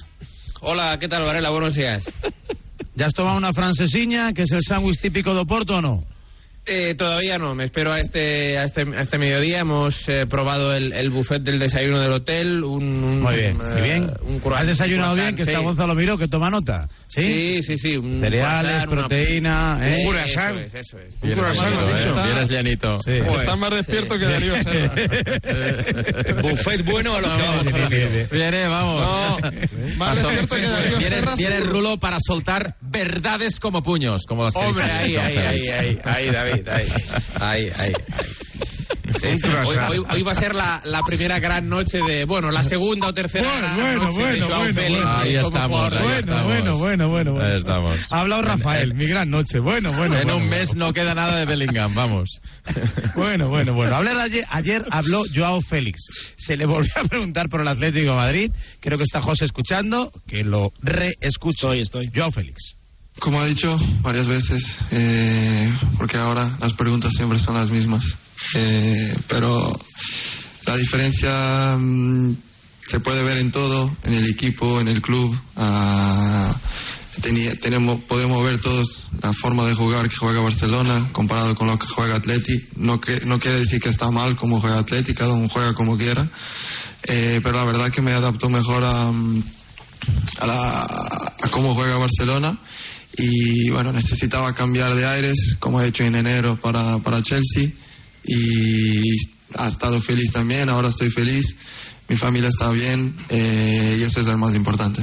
Hola, ¿qué tal, Varela? Buenos días. ¿Ya has tomado una francesiña, que es el sándwich típico de Oporto o no? Eh, todavía no, me espero a este, a este, a este mediodía. Hemos eh, probado el, el buffet del desayuno del hotel. Un, un- Muy bien, eh, muy bien. un ¿Has desayunado un bien? Que está. Gonzalo Miró, que toma nota. ¿Sí? Sí, sí, sí. un Cereales, una- proteína, ¿eh? Un croissant. Eso es, eso es. Un llanito, ¿has ¿eh? dicho? Vienes llanito. Sí. Está más despierto que Darío Serra. Buffet bueno a los que vamos Viene, vamos. No, Más despierto despierto que Darío Serra, Viene seguro. Rulo para soltar verdades como puños. Como las que Hombre, ahí, ahí, ahí, ahí, ahí, David, ahí, ahí, ahí, ahí. Sí, sí. Hoy, hoy- hoy va a ser la, la primera gran noche de, bueno, la segunda o tercera gran bueno, noche de bueno, Joao bueno, Félix bueno. Ahí estamos, de ahí estamos. Bueno, bueno, bueno, bueno. Ahí estamos. Ha hablado Rafael, mi gran noche. Bueno, bueno. en bueno, un bueno. mes no queda nada de Bellingham, vamos. Bueno, bueno, bueno. Hablar ayer, ayer habló Joao Félix. Se le volvió a preguntar por el Atlético de Madrid. Creo que está José escuchando, que lo reescucho. Estoy, estoy. Joao Félix. Como ha dicho varias veces, eh, porque ahora las preguntas siempre son las mismas. Eh, pero la diferencia mm, se puede ver en todo, en el equipo, en el club. Ah, tenemos, podemos ver todos la forma de jugar que juega Barcelona comparado con lo que juega Atleti. No, que, no quiere decir que está mal como juega Atleti, cada uno juega como quiera. Eh, pero la verdad que me adapto mejor a, mm, a, la- a cómo juega Barcelona y bueno, necesitaba cambiar de aires como he hecho en enero para, para Chelsea y ha estado feliz también, ahora estoy feliz, mi familia está bien eh, y eso es lo más importante.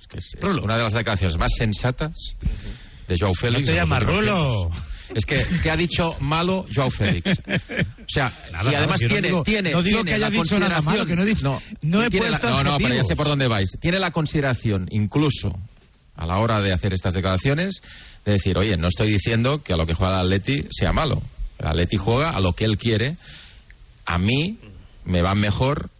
Es, que es- es una de las declaraciones más sensatas de Joao Félix. No te llamas Rulo. Es que, ¿qué ha dicho malo Joao Félix? O sea, Nada, y además nada, yo no tiene, digo- tiene, no digo tiene que haya la dicho nada consideración... malo, que no he dicho- no he tiene puesto la- No, no, pero ya sé por dónde vais. Tiene la consideración, incluso a la hora de hacer estas declaraciones, de decir, oye, no estoy diciendo que a lo que juega el Atleti sea malo. El Atleti juega a lo que él quiere. A mí me va mejor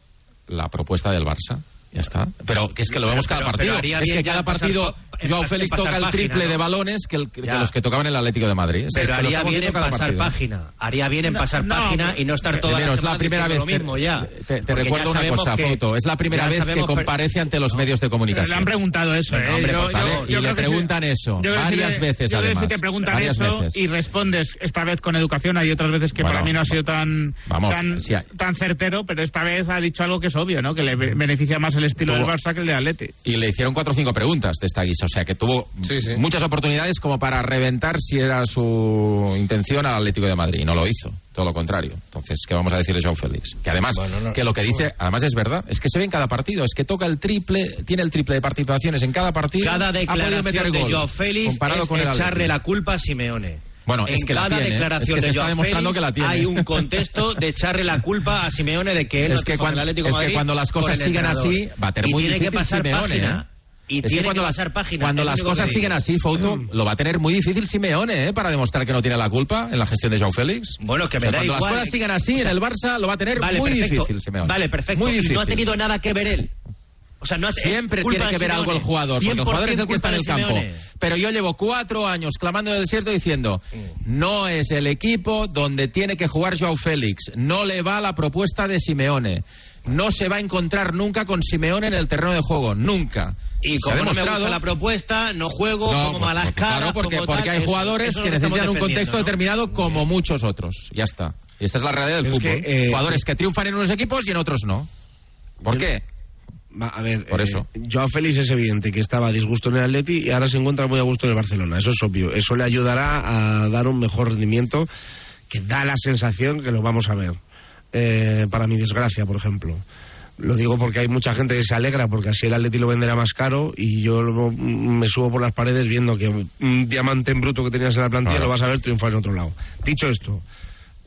la propuesta del Barça. Ya está. Pero que es que lo vemos cada Pero- partido. pero es que cada partido Joao Félix toca el página, triple ¿no? de balones que, el- que los que tocaban en el Atlético de Madrid. Es Pero haría bien en pasar página. Haría bien en pasar no, página y no estar toda Primero, la es la primera vez lo mismo ya. Te, te recuerdo ya una cosa, que- Foto. Es la primera vez que comparece ante los medios de comunicación. Le han preguntado eso, ¿eh? hombre, Yo- yo- y yo le que preguntan eso varias veces, yo además. te preguntan eso veces. y respondes esta vez con educación, hay otras veces que Bueno, para mí no ha sido tan, vamos, tan, si hay- tan certero, pero esta vez ha dicho algo que es obvio, ¿no? Que le be- beneficia más el estilo del Barça que el de Atleti. Y le hicieron cuatro o cinco preguntas de esta guisa. O sea, que tuvo muchas oportunidades como para reventar si era su intención al Atlético de Madrid. Y no lo hizo. Todo lo contrario. Entonces, ¿qué vamos a decir de Joao Félix? Que además, que lo que dice, además es verdad, es que se ve en cada partido. Es que toca el triple, tiene el triple de participaciones en cada partido. Cada ha podido meter declaración de Joao Félix comparado es con el echarle Atlético. la culpa a Simeone. Bueno, en es que la cada tiene, ¿eh? declaración Es que se de está Joao demostrando Félix que la tiene. hay un contexto de echarle la culpa a Simeone de que él Es no que cuando- el Atlético es de que Madrid cuando las cosas entrenador. así, va a tener y muy tiene que difícil pasar Simeone, página. ¿eh? Y Es que tiene cuando que las, pasar página. cuando las que cosas siguen así, Fouto, lo va a tener muy difícil Simeone, ¿eh? Para demostrar que no tiene la culpa en la gestión de Joao Félix. Bueno, que O me sea, da cuando igual. las cosas siguen así O sea, en el Barça, lo va a tener Vale, muy perfecto. difícil Simeone. Vale, perfecto. Muy Y difícil. no ha tenido nada que ver él. O sea, no ha Siempre tiene que ver algo el jugador, porque el jugador es el que está en el 100% campo. Pero yo llevo cuatro años clamando en el desierto diciendo, no es el equipo donde tiene que jugar Joao Félix, no le va la propuesta de Simeone, no se va a encontrar nunca con Simeone en el terreno de juego, nunca. Y Se ha como no me demostrado- gusta la propuesta, no juego, No, pues, malas caras. Claro, porque, porque tal, hay jugadores eso que necesitan un contexto determinado como muchos otros. Ya está. Y esta es la realidad del es fútbol. que, eh, jugadores que triunfan en unos equipos y en otros no. ¿Por Yo- qué? A ver, Por eh, eso. Joao Félix es evidente que estaba a disgusto en el Atleti y ahora se encuentra muy a gusto en el Barcelona. Eso es obvio. Eso le ayudará a dar un mejor rendimiento que da la sensación que lo vamos a ver. Eh, para mi desgracia, por ejemplo. Lo digo porque hay mucha gente que se alegra porque así el Atleti lo venderá más caro y yo lo- mm, me subo por las paredes viendo que un diamante en bruto que tenías en la plantilla Claro. lo vas a ver triunfar en otro lado. Dicho esto,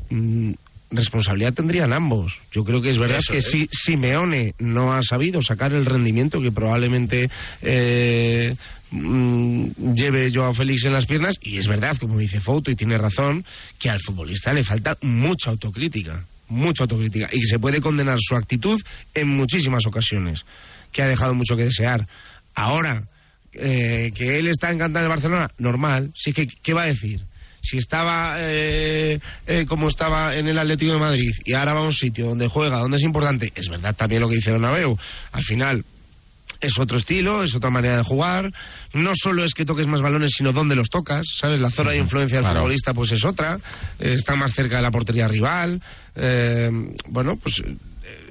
mm, responsabilidad tendrían ambos. Yo creo que es verdad Eso que si Simeone no ha sabido sacar el rendimiento que probablemente eh, mm, lleve Joao Félix en las piernas, y es verdad, como dice Fouto, y tiene razón, que al futbolista le falta mucha autocrítica, mucha autocrítica, y que se puede condenar su actitud en muchísimas ocasiones, que ha dejado mucho que desear. Ahora, eh, que él está encantado en el Barcelona, normal, sí que, ¿qué va a decir? Si estaba eh, eh, como estaba en el Atlético de Madrid y ahora va a un sitio donde juega, donde es importante, es verdad también lo que dice Bernabéu, al final es otro estilo, es otra manera de jugar. No solo es que toques más balones, sino dónde los tocas, ¿sabes? La zona de influencia del claro. futbolista pues es otra, eh, está más cerca de la portería rival. eh, bueno, pues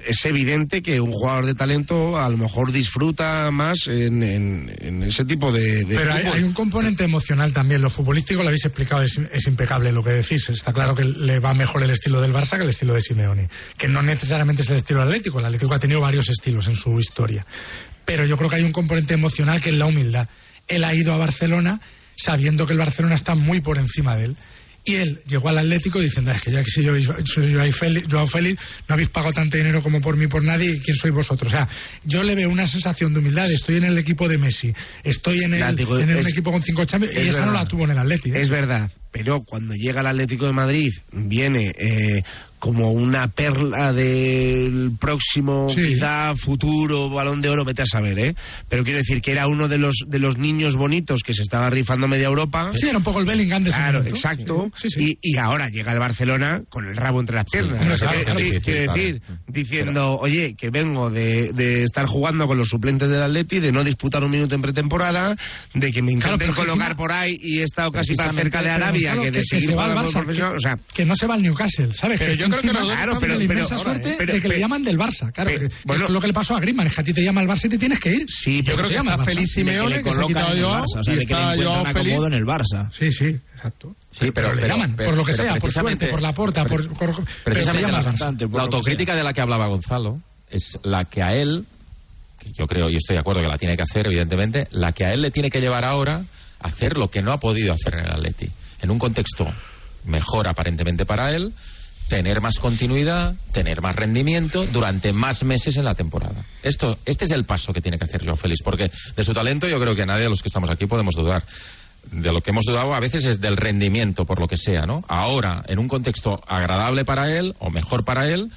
es evidente que un jugador de talento a lo mejor disfruta más en, en- en ese tipo de, de Pero hay un componente emocional también. Lo futbolístico lo habéis explicado, es, es impecable lo que decís. Está claro que le va mejor el estilo del Barça que el estilo de Simeone. Que no necesariamente es el estilo atlético. El Atlético ha tenido varios estilos en su historia. Pero yo creo que hay un componente emocional que es la humildad. Él ha ido a Barcelona sabiendo que el Barcelona está muy por encima de él. Y él llegó al Atlético diciendo, es que ya que si yo soy Joao Félix, Joao Félix, no habéis pagado tanto dinero como por mí, por nadie, ¿y quién sois vosotros? O sea, yo le veo una sensación de humildad, estoy en el equipo de Messi, estoy en, el, en es- equipo con cinco champions, y es esa no la tuvo en el Atlético. Es verdad, pero cuando llega al Atlético de Madrid viene eh, como una perla del próximo, Sí. quizá futuro balón de oro, vete a saber, ¿eh? Pero quiero decir que era uno de los, de los niños bonitos que se estaba rifando media Europa. Sí, era un poco el Bellingham de ese Claro, momento. exacto. Sí, sí. Y, y ahora llega el Barcelona con el rabo entre las piernas. hombre, O sea, claro, que- claro, que- quiero claro. decir, diciendo, oye, que vengo de, de estar jugando con los suplentes del Atleti, de no disputar un minuto en pretemporada, de que me intenten que colocar encima- por ahí y he estado casi más cerca de Arabia que de seguir se va al Barça, que- O sea, que no se va al Newcastle, ¿sabes? Pero Que yo creo que encima los dos claro, pero la pero- inmensa pero- suerte pero- de que le pero- llaman del Barça, claro, pero- que- que bueno- es lo que le pasó a Griezmann, es que a ti te llama el Barça y te tienes que ir. Sí, Yo pero creo que está feliz Simeone, que se ha quitado Joao, Barça, o sea, de que le encuentran acomodo en el Barça. Sí, sí, exacto. Sí, pero, le llaman, por lo que sea, por suerte, por la porta, por, por- pero Precisamente llama la, la autocrítica de la que hablaba Gonzalo es la que a él, que yo creo y estoy de acuerdo que la tiene que hacer, evidentemente, la que a él le tiene que llevar ahora a hacer lo que no ha podido hacer en el Atleti. en un contexto mejor aparentemente para él, tener más continuidad, tener más rendimiento durante más meses en la temporada. Esto, este es el paso que tiene que hacer Joao Félix, porque de su talento yo creo que nadie de los que estamos aquí podemos dudar. De lo que hemos dudado a veces es del rendimiento, por lo que sea, ¿no? Ahora, en un contexto agradable para él, o mejor para él,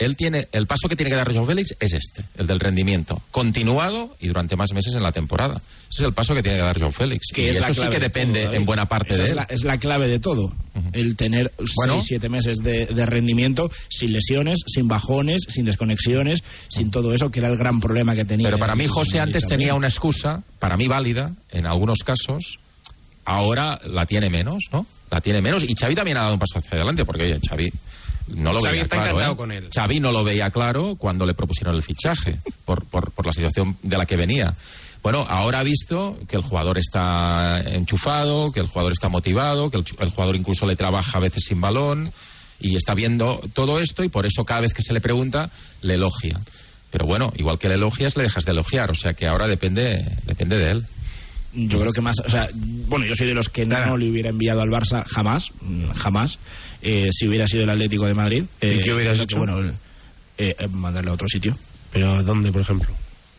él tiene el paso que tiene que dar Joao Félix es este, el del rendimiento, continuado y durante más meses en la temporada. Ese es el paso que tiene que dar Joao Félix. Que y es eso sí que de depende todo, en buena parte Esa de es él. la, es la clave de todo. El tener Bueno. seis, siete meses de, de rendimiento sin lesiones, sin bajones, sin desconexiones, sin todo eso, que era el gran problema que tenía. Pero para mí José antes también. tenía una excusa, para mí válida, en algunos casos, ahora la tiene menos, ¿no? La tiene menos y Xavi también ha dado un paso hacia adelante, porque oye, Xavi no lo Xavi veía está claro, encantado ¿eh? con él. Xavi no lo veía claro cuando le propusieron el fichaje, por, por, por la situación de la que venía. Bueno, ahora ha visto que el jugador está enchufado, que el jugador está motivado, que el, jugador incluso le trabaja a veces sin balón y está viendo todo esto y por eso cada vez que se le pregunta le elogia. Pero bueno, igual que le elogias, le dejas de elogiar, o sea que ahora depende, depende de él. Yo creo que más, o sea, bueno, yo soy de los que no le hubiera enviado al Barça jamás, jamás, eh, si hubiera sido el Atlético de Madrid. Eh, ¿Y qué hubieras que, hecho? Bueno, eh, eh, mandarle a otro sitio. ¿Pero a dónde, por ejemplo?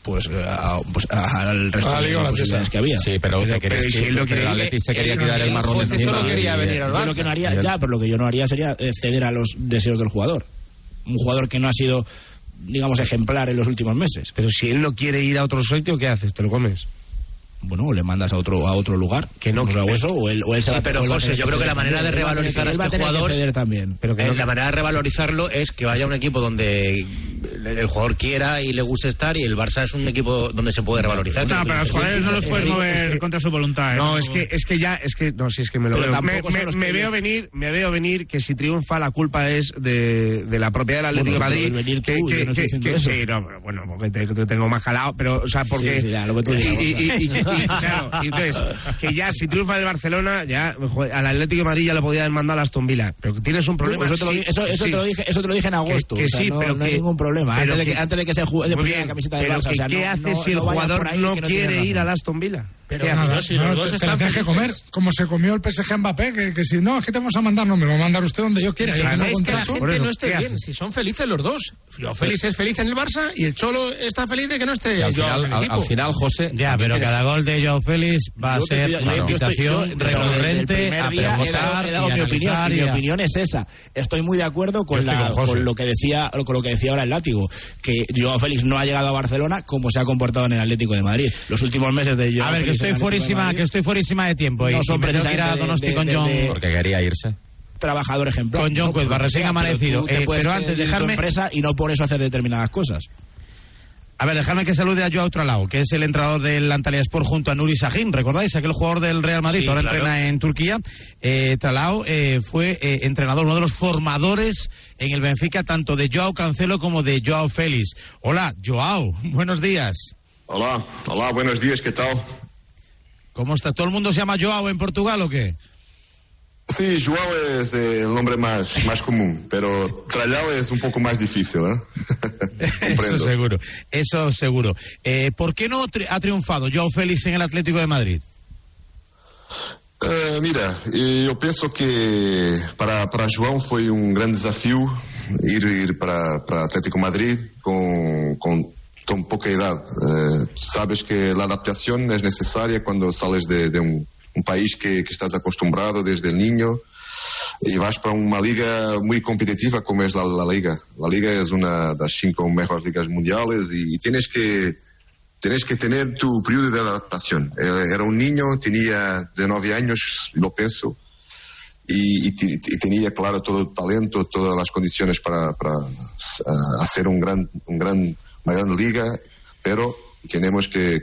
Pues, eh, a- pues a- al resto de Holandesa. posibilidades que había. Sí, pero, te crees que, pero el Atleti se quería quitar el marrón de encima. Yo lo que no haría, ya, pero lo que yo no haría sería eh, ceder a los deseos del jugador. Un jugador que no ha sido, digamos, ejemplar en los últimos meses. Pero si él no quiere ir a otro sitio, ¿qué haces? ¿Te lo comes? Bueno, o le mandas a otro a otro lugar. Que no, hago eso, o él, o él se Sí, va- pero o él José, yo creo que la manera de a revalorizar que- a este que jugador ceder también. Pero que Eh, no- la manera de revalorizarlo es que vaya a un equipo donde el jugador quiera y le guste estar y el Barça es un equipo donde se puede revalorizar. No, pero los jugadores no los puedes mover contra su voluntad. ¿eh? No, es que, es que ya, es que, no, si es que me lo Pero veo. Me, me- me que veo venir, me veo venir que si triunfa la culpa es de, de la propiedad del Atlético Bueno, de Madrid. que, tú, que- yo no estoy que- que- eso. sí, no, pero bueno, porque te, te tengo más calado, pero, o sea, porque. Sí, sí, ya, lo que tú digas, y, y- y- y- claro, y entonces, que ya si triunfa el Barcelona, ya, joder, al Atlético de Madrid ya le podía haber mandado a Aston Villa. Pero que tienes un problema. Eso te, lo, eso, eso sí. te lo dije, eso te lo dije en agosto. Que- que o sea, sí, no, pero no hay ningún problema. Antes de que- que, antes de que se juegue, de bien, la camiseta del Barça. o sea, ¿qué no- haces si el jugador no quiere ir al Aston Villa? Pero ¿Qué nada, si los dos te, te están tienes que comer, felices. como se comió el PSG Mbappé, que, que si no, es que te vamos a mandar, no me lo va a mandar usted donde yo quiera. Yo Claro, es que la contrato. gente Por eso, no esté ¿qué bien. Si son felices los dos. Joao Félix es feliz en el Barça y el Cholo está feliz de que no esté Sí, al, final, en el al, final, José. Ya, pero cada gol de Joao Félix va a Yo te ser estoy- una yo- yo yo, invitación recurrente a día he dado, preguntar he dado y mi opinión y mi opinión es esa. Estoy muy de acuerdo con, Yo estoy la- con José. con lo que decía con lo que decía ahora el látigo, que Joao Félix no ha llegado a Barcelona como se ha comportado en el Atlético de Madrid. Los últimos meses de Joao Félix estoy fuerísima, que estoy fuerísima de tiempo. y- No y son a precisamente de- Donosti de- con de- John. de- Porque quería irse. trabajador ejemplar. Con John No, Cuelva, que recién sea, amanecido. Pero, Eh, pero antes, dejarme- empresa y no por eso hacer determinadas cosas. A ver, dejadme que salude a Joao Tralao, que es el entrenador del Antalya Sport junto a Nuri Sahin. ¿Recordáis? Aquel jugador del Real Madrid, Sí, ahora claro. entrena en Turquía. Eh, Tralao eh, fue eh, entrenador, uno de los formadores en el Benfica, tanto de Joao Cancelo como de Joao Félix. Hola, Joao, buenos días. Hola, hola, buenos días, ¿qué tal? ¿Cómo está? ¿Todo el mundo se llama Joao en Portugal o qué? Sí, Joao es eh, el nombre más, más común, pero Trallao es un poco más difícil, ¿eh? Eso seguro, eso seguro. Eh, ¿Por qué no tri- ha triunfado Joao Félix en el Atlético de Madrid? Eh, mira, eh, eu penso que para, para João foi um grande desafio ir, ir para, para Atlético Madrid com, com tão pouca idade. Eh, sabes que a adaptação é necessária quando sales de, de um, um país que, que estás acostumbrado desde niño e vas para uma liga muito competitiva como é a La Liga. La Liga é uma das cinco mejores ligas mundiales e tienes que tienes que tener tu periodo de adaptación. Eh, Era un niño, tenía de nueve años, lo pienso, y, y ti- y tenía, claro, todo el talento, todas las condiciones para, para ah, hacer un gran, un gran, una gran liga, pero tenemos que,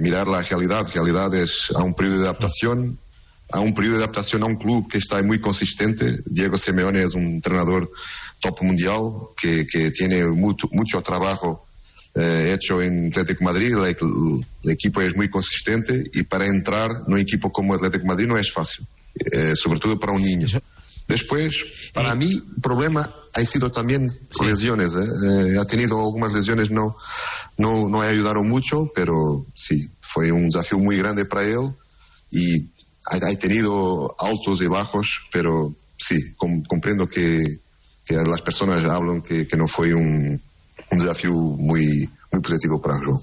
mirar la realidad. La realidad es a un periodo de adaptación, a un periodo de adaptación a un club que está muy consistente. Diego Simeone es un entrenador top mundial que, tiene mucho, mucho trabajo eh, hecho en Atlético Madrid. El, el equipo es muy consistente y para entrar en un equipo como Atlético Madrid no es fácil, eh, sobre todo para un niño. Después, para mí, el problema ha sido también lesiones. ¿eh? Eh, ha tenido algunas lesiones, no, no, no ayudaron mucho, pero sí, fue un desafío muy grande para él y ha, ha tenido altos y bajos, pero sí, com- comprendo que, que las personas hablan que, que no fue un, un desafío muy, muy positivo para João.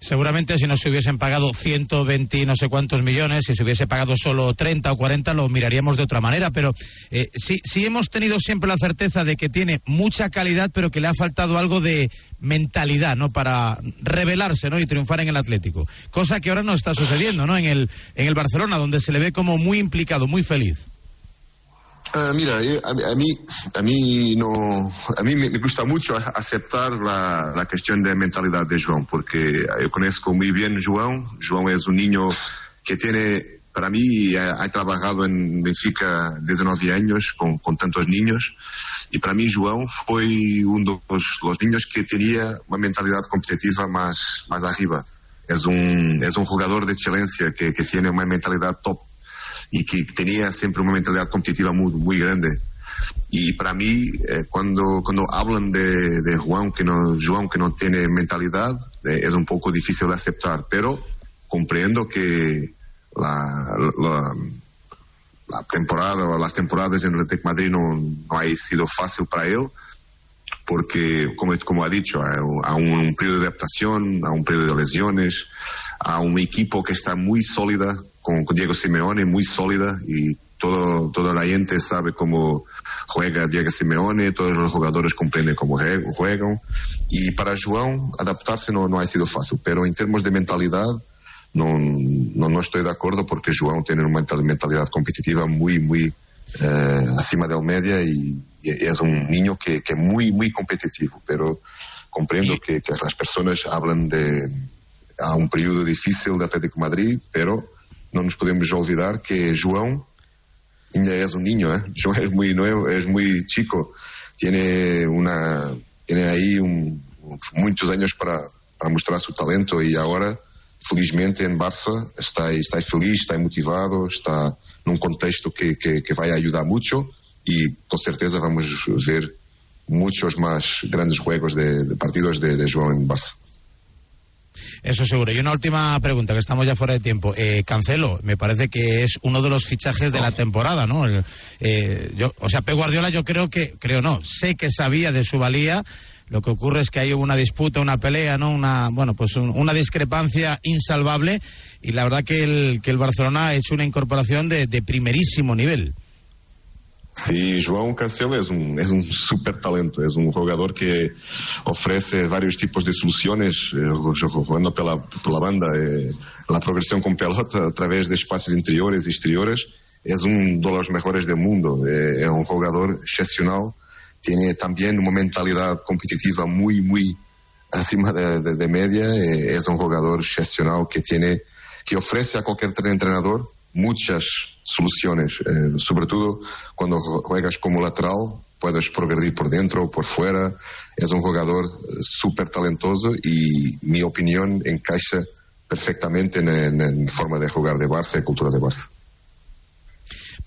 Seguramente si no se hubiesen pagado 120 y no sé cuántos millones, si se hubiese pagado solo 30 o 40, lo miraríamos de otra manera. Pero eh, sí, sí hemos tenido siempre la certeza de que tiene mucha calidad, pero que le ha faltado algo de mentalidad, ¿no? Para revelarse, ¿no? Y triunfar en el Atlético. Cosa que ahora no está sucediendo, ¿no? En el, en el Barcelona, donde se le ve como muy implicado, muy feliz. Ah, mira, yo- a, a mí, a mí no, a mí me, gusta mucho aceptar la, la cuestión de mentalidad de João, porque yo conozco muy bien João. João es un niño que tiene, para mí, ha, ha trabajado en Benfica 19 años con, con tantos niños, y para mí João fue uno de los niños que tenía una mentalidad competitiva más, más arriba. Es un, es un jugador de excelencia que, que tiene una mentalidad top y que tenía siempre una mentalidad competitiva muy, muy grande. Y para mí, eh, cuando, cuando hablan de, de Juan, que no, João que no tiene mentalidad, eh, es un poco difícil de aceptar, pero comprendo que la, la, la temporada las temporadas en el de Madrid no, no ha sido fácil para él, porque, como, como ha dicho, a, a un periodo de adaptación, a un periodo de lesiones, a un equipo que está muy sólida, con, con Diego Simeone, muy sólida, y todo, toda la gente sabe cómo juega Diego Simeone, todos los jugadores comprenden cómo jue- juegan, y para João adaptarse no, no ha sido fácil, pero en términos de mentalidad, no, no, no estoy de acuerdo porque João tiene una mental- mentalidad competitiva muy, muy eh, acima del media y, y es un niño que, que muy, muy competitivo, pero comprendo que, que las personas hablan de a un periodo difícil de Atlético Madrid, pero no nos podemos olvidar que João ainda es un niño, ¿eh? João es muy nuevo, es muy chico, tiene una, tiene ahí un- muchos años para, para mostrar su talento y ahora, felizmente en Barça, está, está feliz, está motivado, está num contexto que, que, que vai ayudar mucho y con certeza vamos ver muchos más grandes juegos de, de partidos de, de João en Barça. Eso seguro. Y una última pregunta, que estamos ya fuera de tiempo. Eh, Cancelo, me parece que es uno de los fichajes de la temporada, ¿no? El, eh, yo, o sea, Pep Guardiola yo creo que, creo no, sé que sabía de su valía. Lo que ocurre es que hay una disputa, una pelea, ¿no? Una, bueno, pues un- una discrepancia insalvable. Y la verdad que el, que el Barcelona ha hecho una incorporación de, de primerísimo nivel. Sí, João Cancelo es un, es un super talento, es un jugador que ofrece varios tipos de soluciones, eh, jugando pela, pela banda, eh, la progresión con pelota a través de espacios interiores y exteriores, es uno de los mejores del mundo, eh, es un jugador excepcional, tiene también una mentalidad competitiva muy, muy acima de, de- de media, eh, es un jugador excepcional que tiene, que ofrece a cualquier tre- entrenador muchas soluciones, eh, sobre todo cuando ju- juegas como lateral, puedes progredir por dentro o por fuera, es un jugador eh, súper talentoso y mi opinión encaixa perfectamente en, en- en forma de jugar de Barça y cultura de Barça.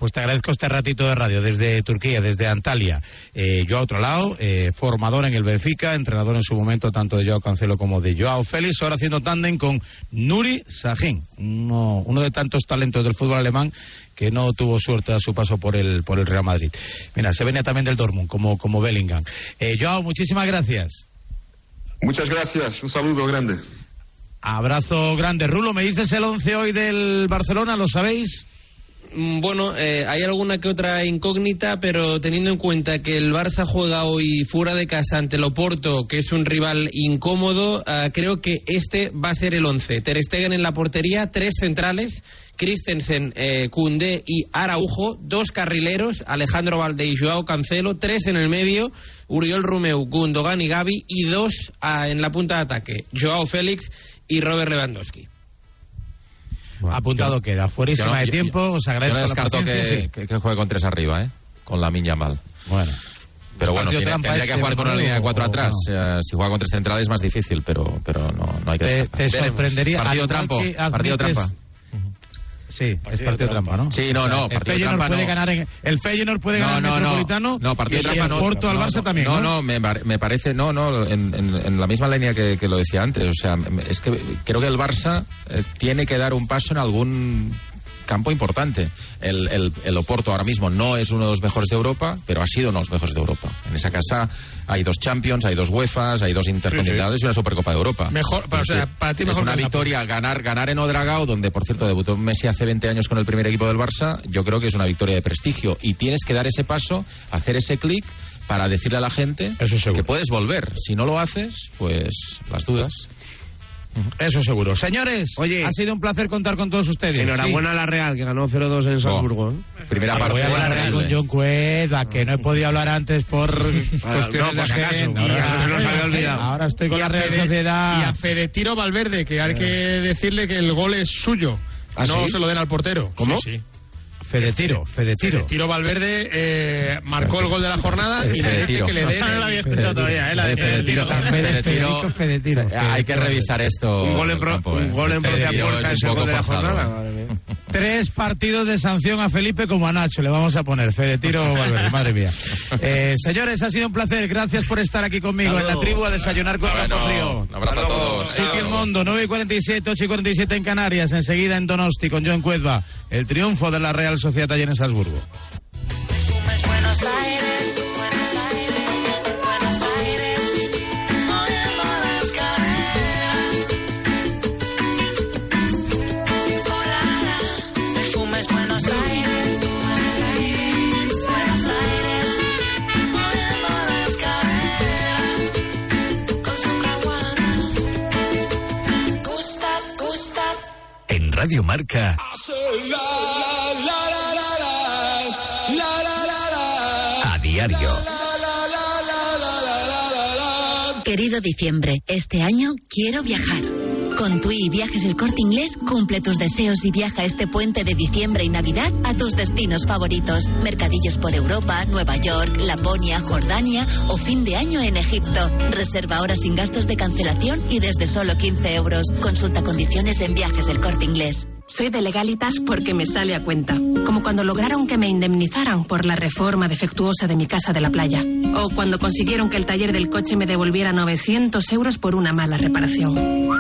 Pues te agradezco este ratito de radio desde Turquía, desde Antalya. Eh, yo a otro lado, eh, formador en el Benfica, entrenador en su momento tanto de Joao Cancelo como de Joao Félix, ahora haciendo tándem con Nuri Sahin, uno, uno de tantos talentos del fútbol alemán que no tuvo suerte a su paso por el, por el Real Madrid. Mira, se venía también del Dortmund, como, como Bellingham. Eh, Joao, muchísimas gracias. Muchas gracias, un saludo grande. Abrazo grande. Rulo, ¿me dices el 11 hoy del Barcelona? ¿Lo sabéis? Mm, Bueno, eh, hay alguna que otra incógnita, pero teniendo en cuenta que el Barça juega hoy fuera de casa ante el Oporto, que es un rival incómodo, ah, creo que este va a ser el 11. Ter Stegen en la portería, tres centrales, Christensen, eh, y Araujo, dos carrileros, Alejandro Valde y Joao Cancelo, tres en el medio, Uriol Rumeu, Gundogan y Gavi, y dos ah, en la punta de ataque, Joao Félix y Robert Lewandowski. Apuntado queda, fuerísima Yo no- de yo- tiempo, os Yo no la descarto paciencia, que, que, que juegue con tres arriba, ¿eh? Con la miña mal. Bueno. Pero bueno, Partido tiene- trampa tendría este que jugar de con una línea de cuatro o atrás. no? Eh, si juega con tres centrales es más difícil, pero, pero no, no hay que Te, descartar. te sorprendería. Partido trampo. que Partido admites- trampa. Sí, es partido trampa, ¿no? Sí, no, no, El Feyenoord trampa puede no. ganar en, el Feyenoord puede No, ganar en no, no. Metropolitano No, partido y trampa el no. Porto al No, Barça no, también, ¿no? No, no, me, par- me parece, no, no, en, en- en la misma línea que, que lo decía antes. O sea, me- es que creo que el Barça eh, tiene que dar un paso en algún campo importante. El, el, el Oporto ahora mismo no es uno de los mejores de Europa, pero ha sido uno de los mejores de Europa. En esa casa hay dos Champions, hay dos UEFAs, hay dos Intercontinentales y una Supercopa de Europa. Mejor, para, o sea, para ti es mejor una que el victoria, ganar, ganar en Odragao, donde por cierto debutó Messi hace 20 años con el primer equipo del Barça, yo creo que es una victoria de prestigio. Y tienes que dar ese paso, hacer ese clic para decirle a la gente que puedes volver. Si no lo haces, pues las dudas. Eso seguro. Señores, Oye. ha sido un placer contar con todos ustedes. Enhorabuena a la Real, que ganó 0-2 en Salzburgo. ¿eh? Primera Voy a hablar con John Cueva, que no he podido hablar antes por cuestiones no, de Ahora, acaso se nos había olvidado. ahora estoy con Y la Real Fede- Sociedad. Y a Fedetiro Valverde, que hay que decirle que el gol es suyo. ¿Ah, no sí? se lo den al portero. ¿Cómo? Sí, sí. Fedetiro, Fedetiro. Tiro Valverde eh, marcó el gol de la jornada y merece Fedetiro. que le. Esa no la había escuchado todavía, ¿eh? La de Fedetiro. Fedetiro. Fedetiro. Eh, Hay que revisar esto. Un gol en, pro- un eh. gol en propia Fedetiro puerta es un gol de la jornada. eh. madre mía. Tres partidos de sanción a Felipe como a Nacho. Le vamos a poner Fedetiro Valverde, madre mía. Eh, señores, ha sido un placer. Gracias por estar aquí conmigo en la tribu a desayunar con Campo Frío. un abrazo a todos. City El Mundo, 9 y 47, 8 y 47 en Canarias. Enseguida en Donosti con John Cuezba. El triunfo de la Real Sociedad allí en Salzburgo. Buenos Aires, Buenos Querido diciembre, este año quiero viajar. Con TUI y Viajes El Corte Inglés, cumple tus deseos y viaja este puente de diciembre y Navidad a tus destinos favoritos. Mercadillos por Europa, Nueva York, Laponia, Jordania o fin de año en Egipto. Reserva ahora sin gastos de cancelación y desde solo 15 euros. Consulta condiciones en Viajes El Corte Inglés. Soy de legalitas porque me sale a cuenta. Como cuando lograron que me indemnizaran por la reforma defectuosa de mi casa de la playa. O cuando consiguieron que el taller del coche me devolviera 900 euros por una mala reparación.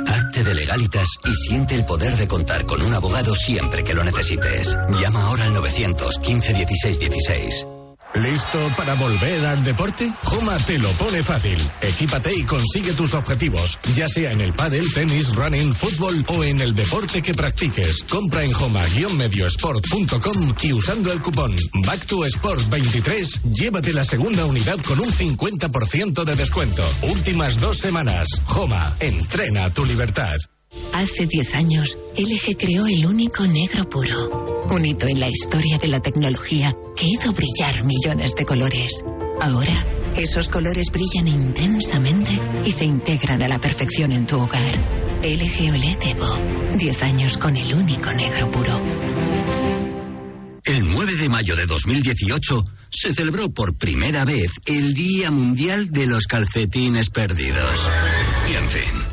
Hazte de legalitas y siente el poder de contar con un abogado siempre que lo necesites. Llama ahora al 915 16 16. ¿Listo para volver al deporte? Joma te lo pone fácil. Equípate y consigue tus objetivos, ya sea en el pádel, tenis, running, fútbol o en el deporte que practiques. Compra en joma-mediosport.com y usando el cupón Back to Sport 23, llévate la segunda unidad con un 50% de descuento. Últimas dos semanas. Joma, entrena tu libertad. Hace 10 años, LG creó el único negro puro. Un hito en la historia de la tecnología que hizo brillar millones de colores. Ahora, esos colores brillan intensamente y se integran a la perfección en tu hogar. LG OLED Evo. 10 años con el único negro puro. El 9 de mayo de 2018 se celebró por primera vez el Día Mundial de los Calcetines Perdidos. Y en fin,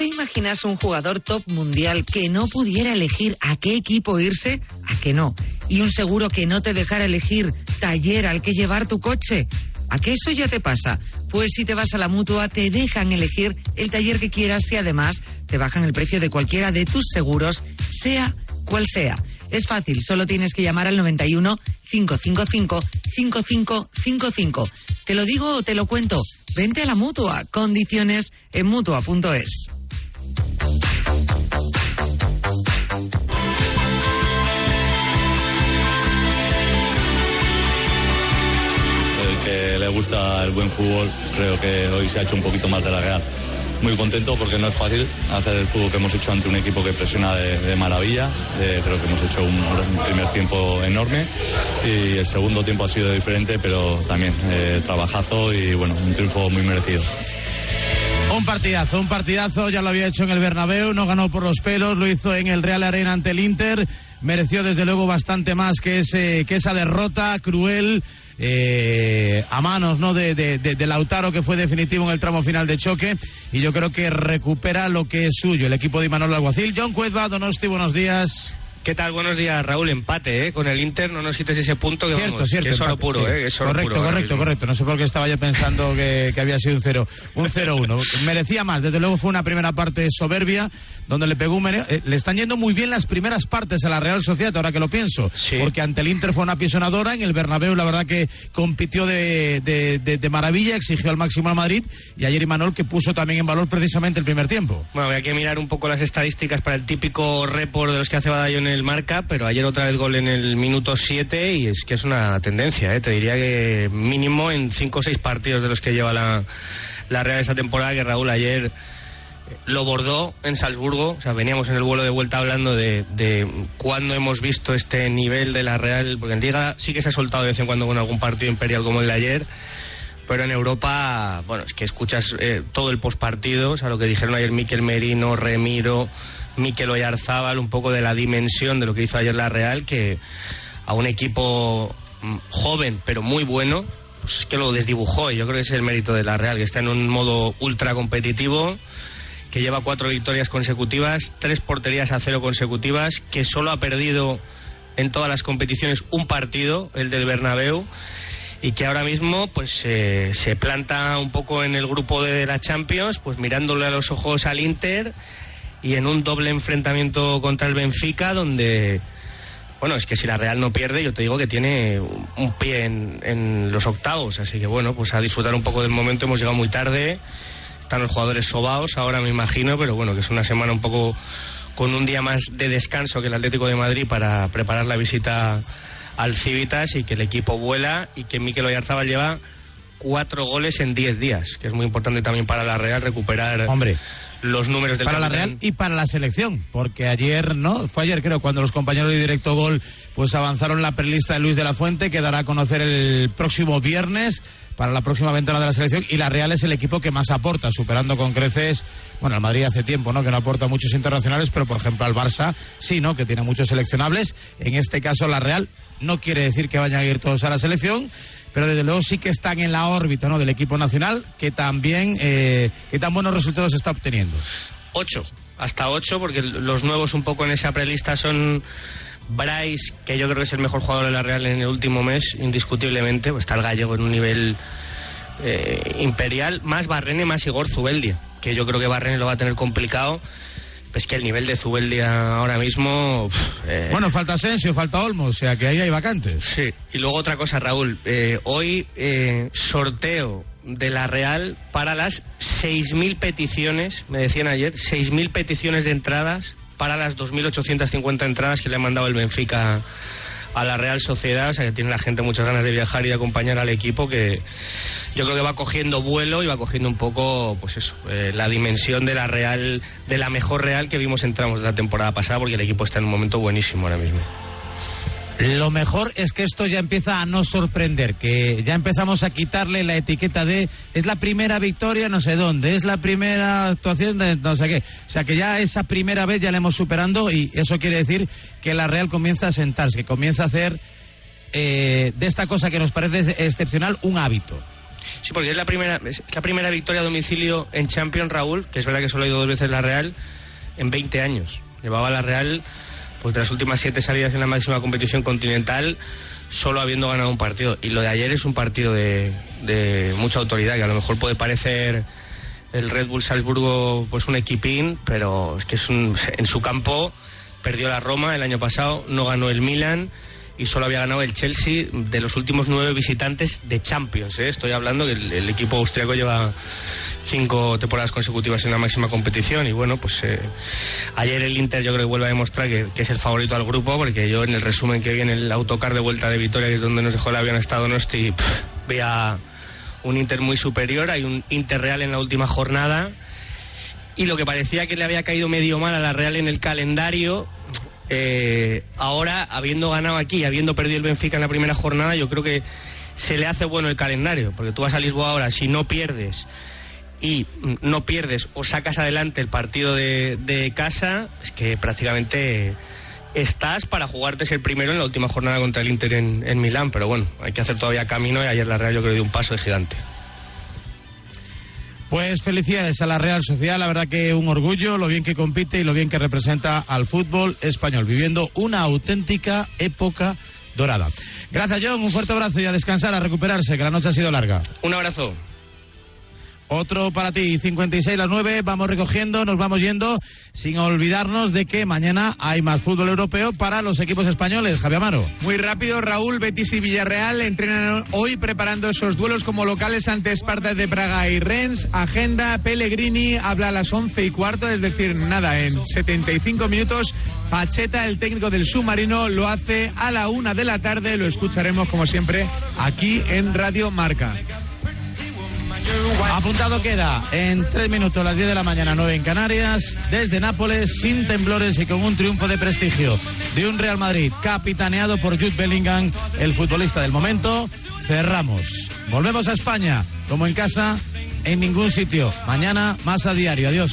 ¿Tú te imaginas un jugador top mundial que no pudiera elegir a qué equipo irse? ¿A que no? ¿Y un seguro que no te dejara elegir taller al que llevar tu coche? ¿A qué eso ya te pasa? Pues si te vas a la mutua, te dejan elegir el taller que quieras y además te bajan el precio de cualquiera de tus seguros, sea cual sea. Es fácil, solo tienes que llamar al 91 555 5555. ¿Te lo digo o te lo cuento? Vente a la mutua. Condiciones en mutua.es. El que le gusta el buen fútbol, creo que hoy se ha hecho un poquito más de la Real. Muy contento porque no es fácil hacer el fútbol que hemos hecho ante un equipo que presiona de, maravilla. Creo que hemos hecho un, un primer tiempo enorme y el segundo tiempo ha sido diferente, pero también eh, trabajazo y bueno, un triunfo muy merecido. Un partidazo, un partidazo, ya lo había hecho en el Bernabéu, no ganó por los pelos, lo hizo en el Real Arena ante el Inter, mereció desde luego bastante más que, ese, que esa derrota cruel eh, a manos ¿no? De, Lautaro, que fue definitivo en el tramo final de choque, y yo creo que recupera lo que es suyo, el equipo de Imanol Alguacil. John Cuezba, Donosti, buenos días. ¿Qué tal? Buenos días, Raúl. Empate, ¿eh? Con el Inter no nos quites ese punto que, Cierto, vamos, cierto. que es oro puro, sí. ¿eh? Es oro correcto, puro correcto, correcto. No sé por qué estaba yo pensando que, que había sido un 0 un 0-1. Merecía más. Desde luego fue una primera parte soberbia, donde le pegó un meneo. Eh, le están yendo muy bien las primeras partes a la Real Sociedad, ahora que lo pienso. Porque ante el Inter fue una pisonadora. En el Bernabéu, la verdad que compitió de, de, de- de maravilla, exigió al máximo al Madrid. Y ayer Imanol, que puso también en valor precisamente el primer tiempo. Bueno, había que mirar un poco las estadísticas para el típico report de los que hace Badayo en el marca, pero ayer otra vez gol en el minuto 7 y es que es una tendencia, ¿eh? te diría que mínimo en 5 o 6 partidos de los que lleva la, la Real esta temporada, que Raúl ayer eh, lo bordó en Salzburgo, o sea, veníamos en el vuelo de vuelta hablando de, de cuándo hemos visto este nivel de la Real, porque en Liga sí que se ha soltado de vez en cuando con algún partido imperial como el de ayer, pero en Europa, bueno, es que escuchas eh, todo el postpartido, o sea, lo que dijeron ayer Miquel Merino, Remiro, Miquel Oyarzábal, un poco de la dimensión de lo que hizo ayer la Real, que a un equipo mm, joven pero muy bueno, pues es que lo desdibujó y yo creo que es el mérito de la Real, que está en un modo ultra competitivo, que lleva cuatro victorias consecutivas, tres porterías a cero consecutivas, que solo ha perdido en todas las competiciones un partido, el del Bernabéu, y que ahora mismo pues eh, se planta un poco en el grupo de la Champions, pues mirándole a los ojos al Inter y en un doble enfrentamiento contra el Benfica donde bueno, es que si la Real no pierde, yo te digo que tiene un- pie en, los octavos, así que bueno, pues a disfrutar un poco del momento, hemos llegado muy tarde, están los jugadores sobaos ahora me imagino, pero bueno, que es una semana un poco con un día más de descanso que el Atlético de Madrid para preparar la visita al Civitas y que el equipo vuela y que Mikel Oyarzábal lleva cuatro goles en diez días, que es muy importante también para la Real recuperar Hombre. Los números del para la. Real y para la selección, porque ayer, ¿no? Fue ayer creo cuando los compañeros de Directo Gol pues avanzaron la prelista de Luis de la Fuente, que dará a conocer el próximo viernes para la próxima ventana de la selección y la Real es el equipo que más aporta, superando con creces, bueno, el Madrid hace tiempo, ¿no? Que no aporta muchos internacionales, pero por ejemplo al Barça sí, ¿no? Que tiene muchos seleccionables. En este caso la Real no quiere decir que vayan a ir todos a la selección, pero desde luego sí que están en la órbita, ¿no? Del equipo nacional, que también, eh, que tan buenos resultados está obteniendo. Ocho, hasta ocho, porque los nuevos un poco en esa prelista son Bryce, que yo creo que es el mejor jugador de la Real en el último mes, indiscutiblemente, pues está el gallego en un nivel eh, imperial, más Barrene, más Igor Zubeldia, que yo creo que Barrene lo va a tener complicado. Pues que el nivel de Zubeldia ahora mismo... eh, Bueno, falta Asensio, falta Olmo, o sea que ahí hay vacantes. Sí, y luego otra cosa, Raúl. Eh, hoy eh, sorteo de la Real para las 6.000 peticiones, me decían ayer, 6.000 peticiones de entradas para las 2.850 entradas que le ha mandado el Benfica a la Real Sociedad, o sea que tiene la gente muchas ganas de viajar y de acompañar al equipo que yo creo que va cogiendo vuelo y va cogiendo un poco, pues eso, eh, la dimensión de la Real, de la mejor Real que vimos en tramos de la temporada pasada, porque el equipo está en un momento buenísimo ahora mismo. Lo mejor es que esto ya empieza a no sorprender, que ya empezamos a quitarle la etiqueta de es la primera victoria no sé dónde, es la primera actuación de no sé qué. O sea que ya esa primera vez ya la hemos superando y eso quiere decir que la Real comienza a sentarse, que comienza a hacer eh, de esta cosa que nos parece excepcional un hábito. Sí, porque es la primera, es la primera victoria a domicilio en Champions, Raúl, que es verdad que solo ha ido dos veces la Real en 20 años. Llevaba la Real, pues de las últimas siete salidas en la máxima competición continental, solo habiendo ganado un partido. Y lo de ayer es un partido de, de mucha autoridad, que a lo mejor puede parecer el Red Bull Salzburgo pues un equipín, pero es que es un, en su campo perdió la Roma el año pasado, no ganó el Milan y solo había ganado el Chelsea de los últimos nueve visitantes de Champions. ¿eh? Estoy hablando que el, equipo austriaco lleva cinco temporadas consecutivas en la máxima competición y bueno, pues eh, ayer el Inter yo creo que vuelve a demostrar que, es el favorito al grupo porque yo en el resumen que vi en el autocar de vuelta de Vitoria, que es donde nos dejó el avión Estado Nosti, veía un Inter muy superior, hay un Inter Real en la última jornada y lo que parecía que le había caído medio mal a la Real en el calendario, eh, ahora habiendo ganado aquí, habiendo perdido el Benfica en la primera jornada, yo creo que se le hace bueno el calendario, porque tú vas a Lisboa ahora, si no pierdes y no pierdes o sacas adelante el partido de, de casa, es que prácticamente estás para jugarte ser primero en la última jornada contra el Inter en, en Milán, pero bueno, hay que hacer todavía camino y ayer la Real yo creo que dio un paso de gigante. Pues felicidades a la Real Sociedad, la verdad que un orgullo, lo bien que compite y lo bien que representa al fútbol español, viviendo una auténtica época dorada. Gracias John, un fuerte abrazo y a descansar, a recuperarse, que la noche ha sido larga. Un abrazo. Otro para ti, 56 las 9, vamos recogiendo, nos vamos yendo, sin olvidarnos de que mañana hay más fútbol europeo para los equipos españoles. Javier Amaro. Muy rápido, Raúl, Betis y Villarreal entrenan hoy preparando esos duelos como locales ante Esparta de Praga y Rennes. Agenda, Pellegrini habla a las 11 y cuarto, es decir, nada, en 75 minutos. Pacheta, el técnico del submarino, lo hace a la una de la tarde. Lo escucharemos, como siempre, aquí en Radio Marca. Apuntado queda en tres minutos, las 10 de la mañana, 9 en Canarias, desde Nápoles, sin temblores y con un triunfo de prestigio de un Real Madrid capitaneado por Jude Bellingham, el futbolista del momento. Cerramos. Volvemos a España, como en casa, en ningún sitio. Mañana más a diario. Adiós.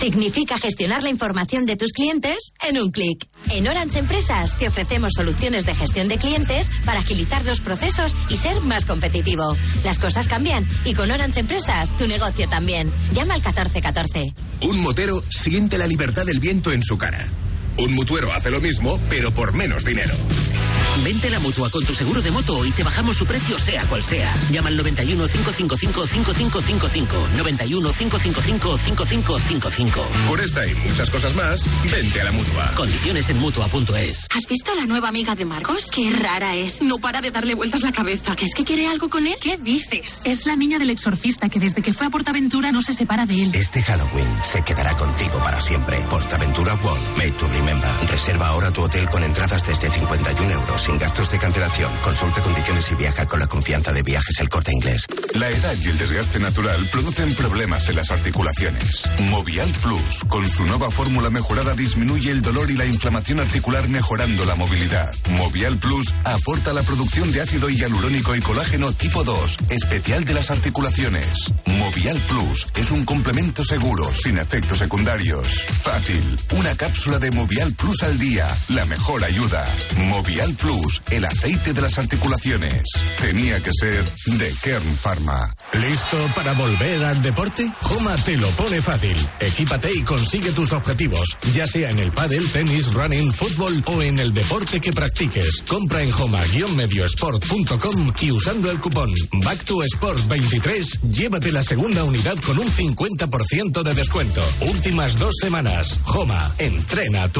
Significa gestionar la información de tus clientes en un clic. En Orange Empresas te ofrecemos soluciones de gestión de clientes para agilizar los procesos y ser más competitivo. Las cosas cambian y con Orange Empresas tu negocio también. Llama al 1414. Un motero siente la libertad del viento en su cara. Un mutuero hace lo mismo, pero por menos dinero. Vente a la mutua con tu seguro de moto y te bajamos su precio sea cual sea. Llama al 91 555 5555. 91 555 5555. Por esta y muchas cosas más, vente a la mutua. Condiciones en mutua.es. ¿Has visto a la nueva amiga de Marcos? Qué rara es. No para de darle vueltas la cabeza. ¿Es que quiere algo con él? ¿Qué dices? Es la niña del exorcista que desde que fue a Portaventura no se separa de él. Este Halloween se quedará contigo para siempre. Portaventura World, made to remember. Reserva ahora tu hotel con entradas desde 51 euros sin gastos de cancelación. Consulta condiciones y viaja con la confianza de viajes el corte inglés. La edad y el desgaste natural producen problemas en las articulaciones. Movial Plus, con su nueva fórmula mejorada, disminuye el dolor y la inflamación articular mejorando la movilidad. Movial Plus aporta la producción de ácido hialurónico y colágeno tipo 2, especial de las articulaciones. Movial Plus es un complemento seguro, sin efectos secundarios. Fácil, una cápsula de Movial Plus al día, la mejor ayuda. Movial Plus, el aceite de las articulaciones. Tenía que ser de Kern Pharma. ¿Listo para volver al deporte? Joma te lo pone fácil. Equípate y consigue tus objetivos, ya sea en el pádel, tenis, running, fútbol o en el deporte que practiques. Compra en joma-mediosport.com y usando el cupón Back to Sport 23, llévate la segunda unidad con un 50% de descuento. Últimas dos semanas. Joma, entrena tu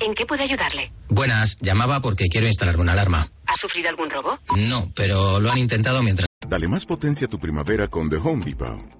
¿En qué puedo ayudarle? Buenas, llamaba porque quiero instalarme una alarma. ¿Ha sufrido algún robo? No, pero lo han intentado mientras... Dale más potencia a tu primavera con The Home Depot.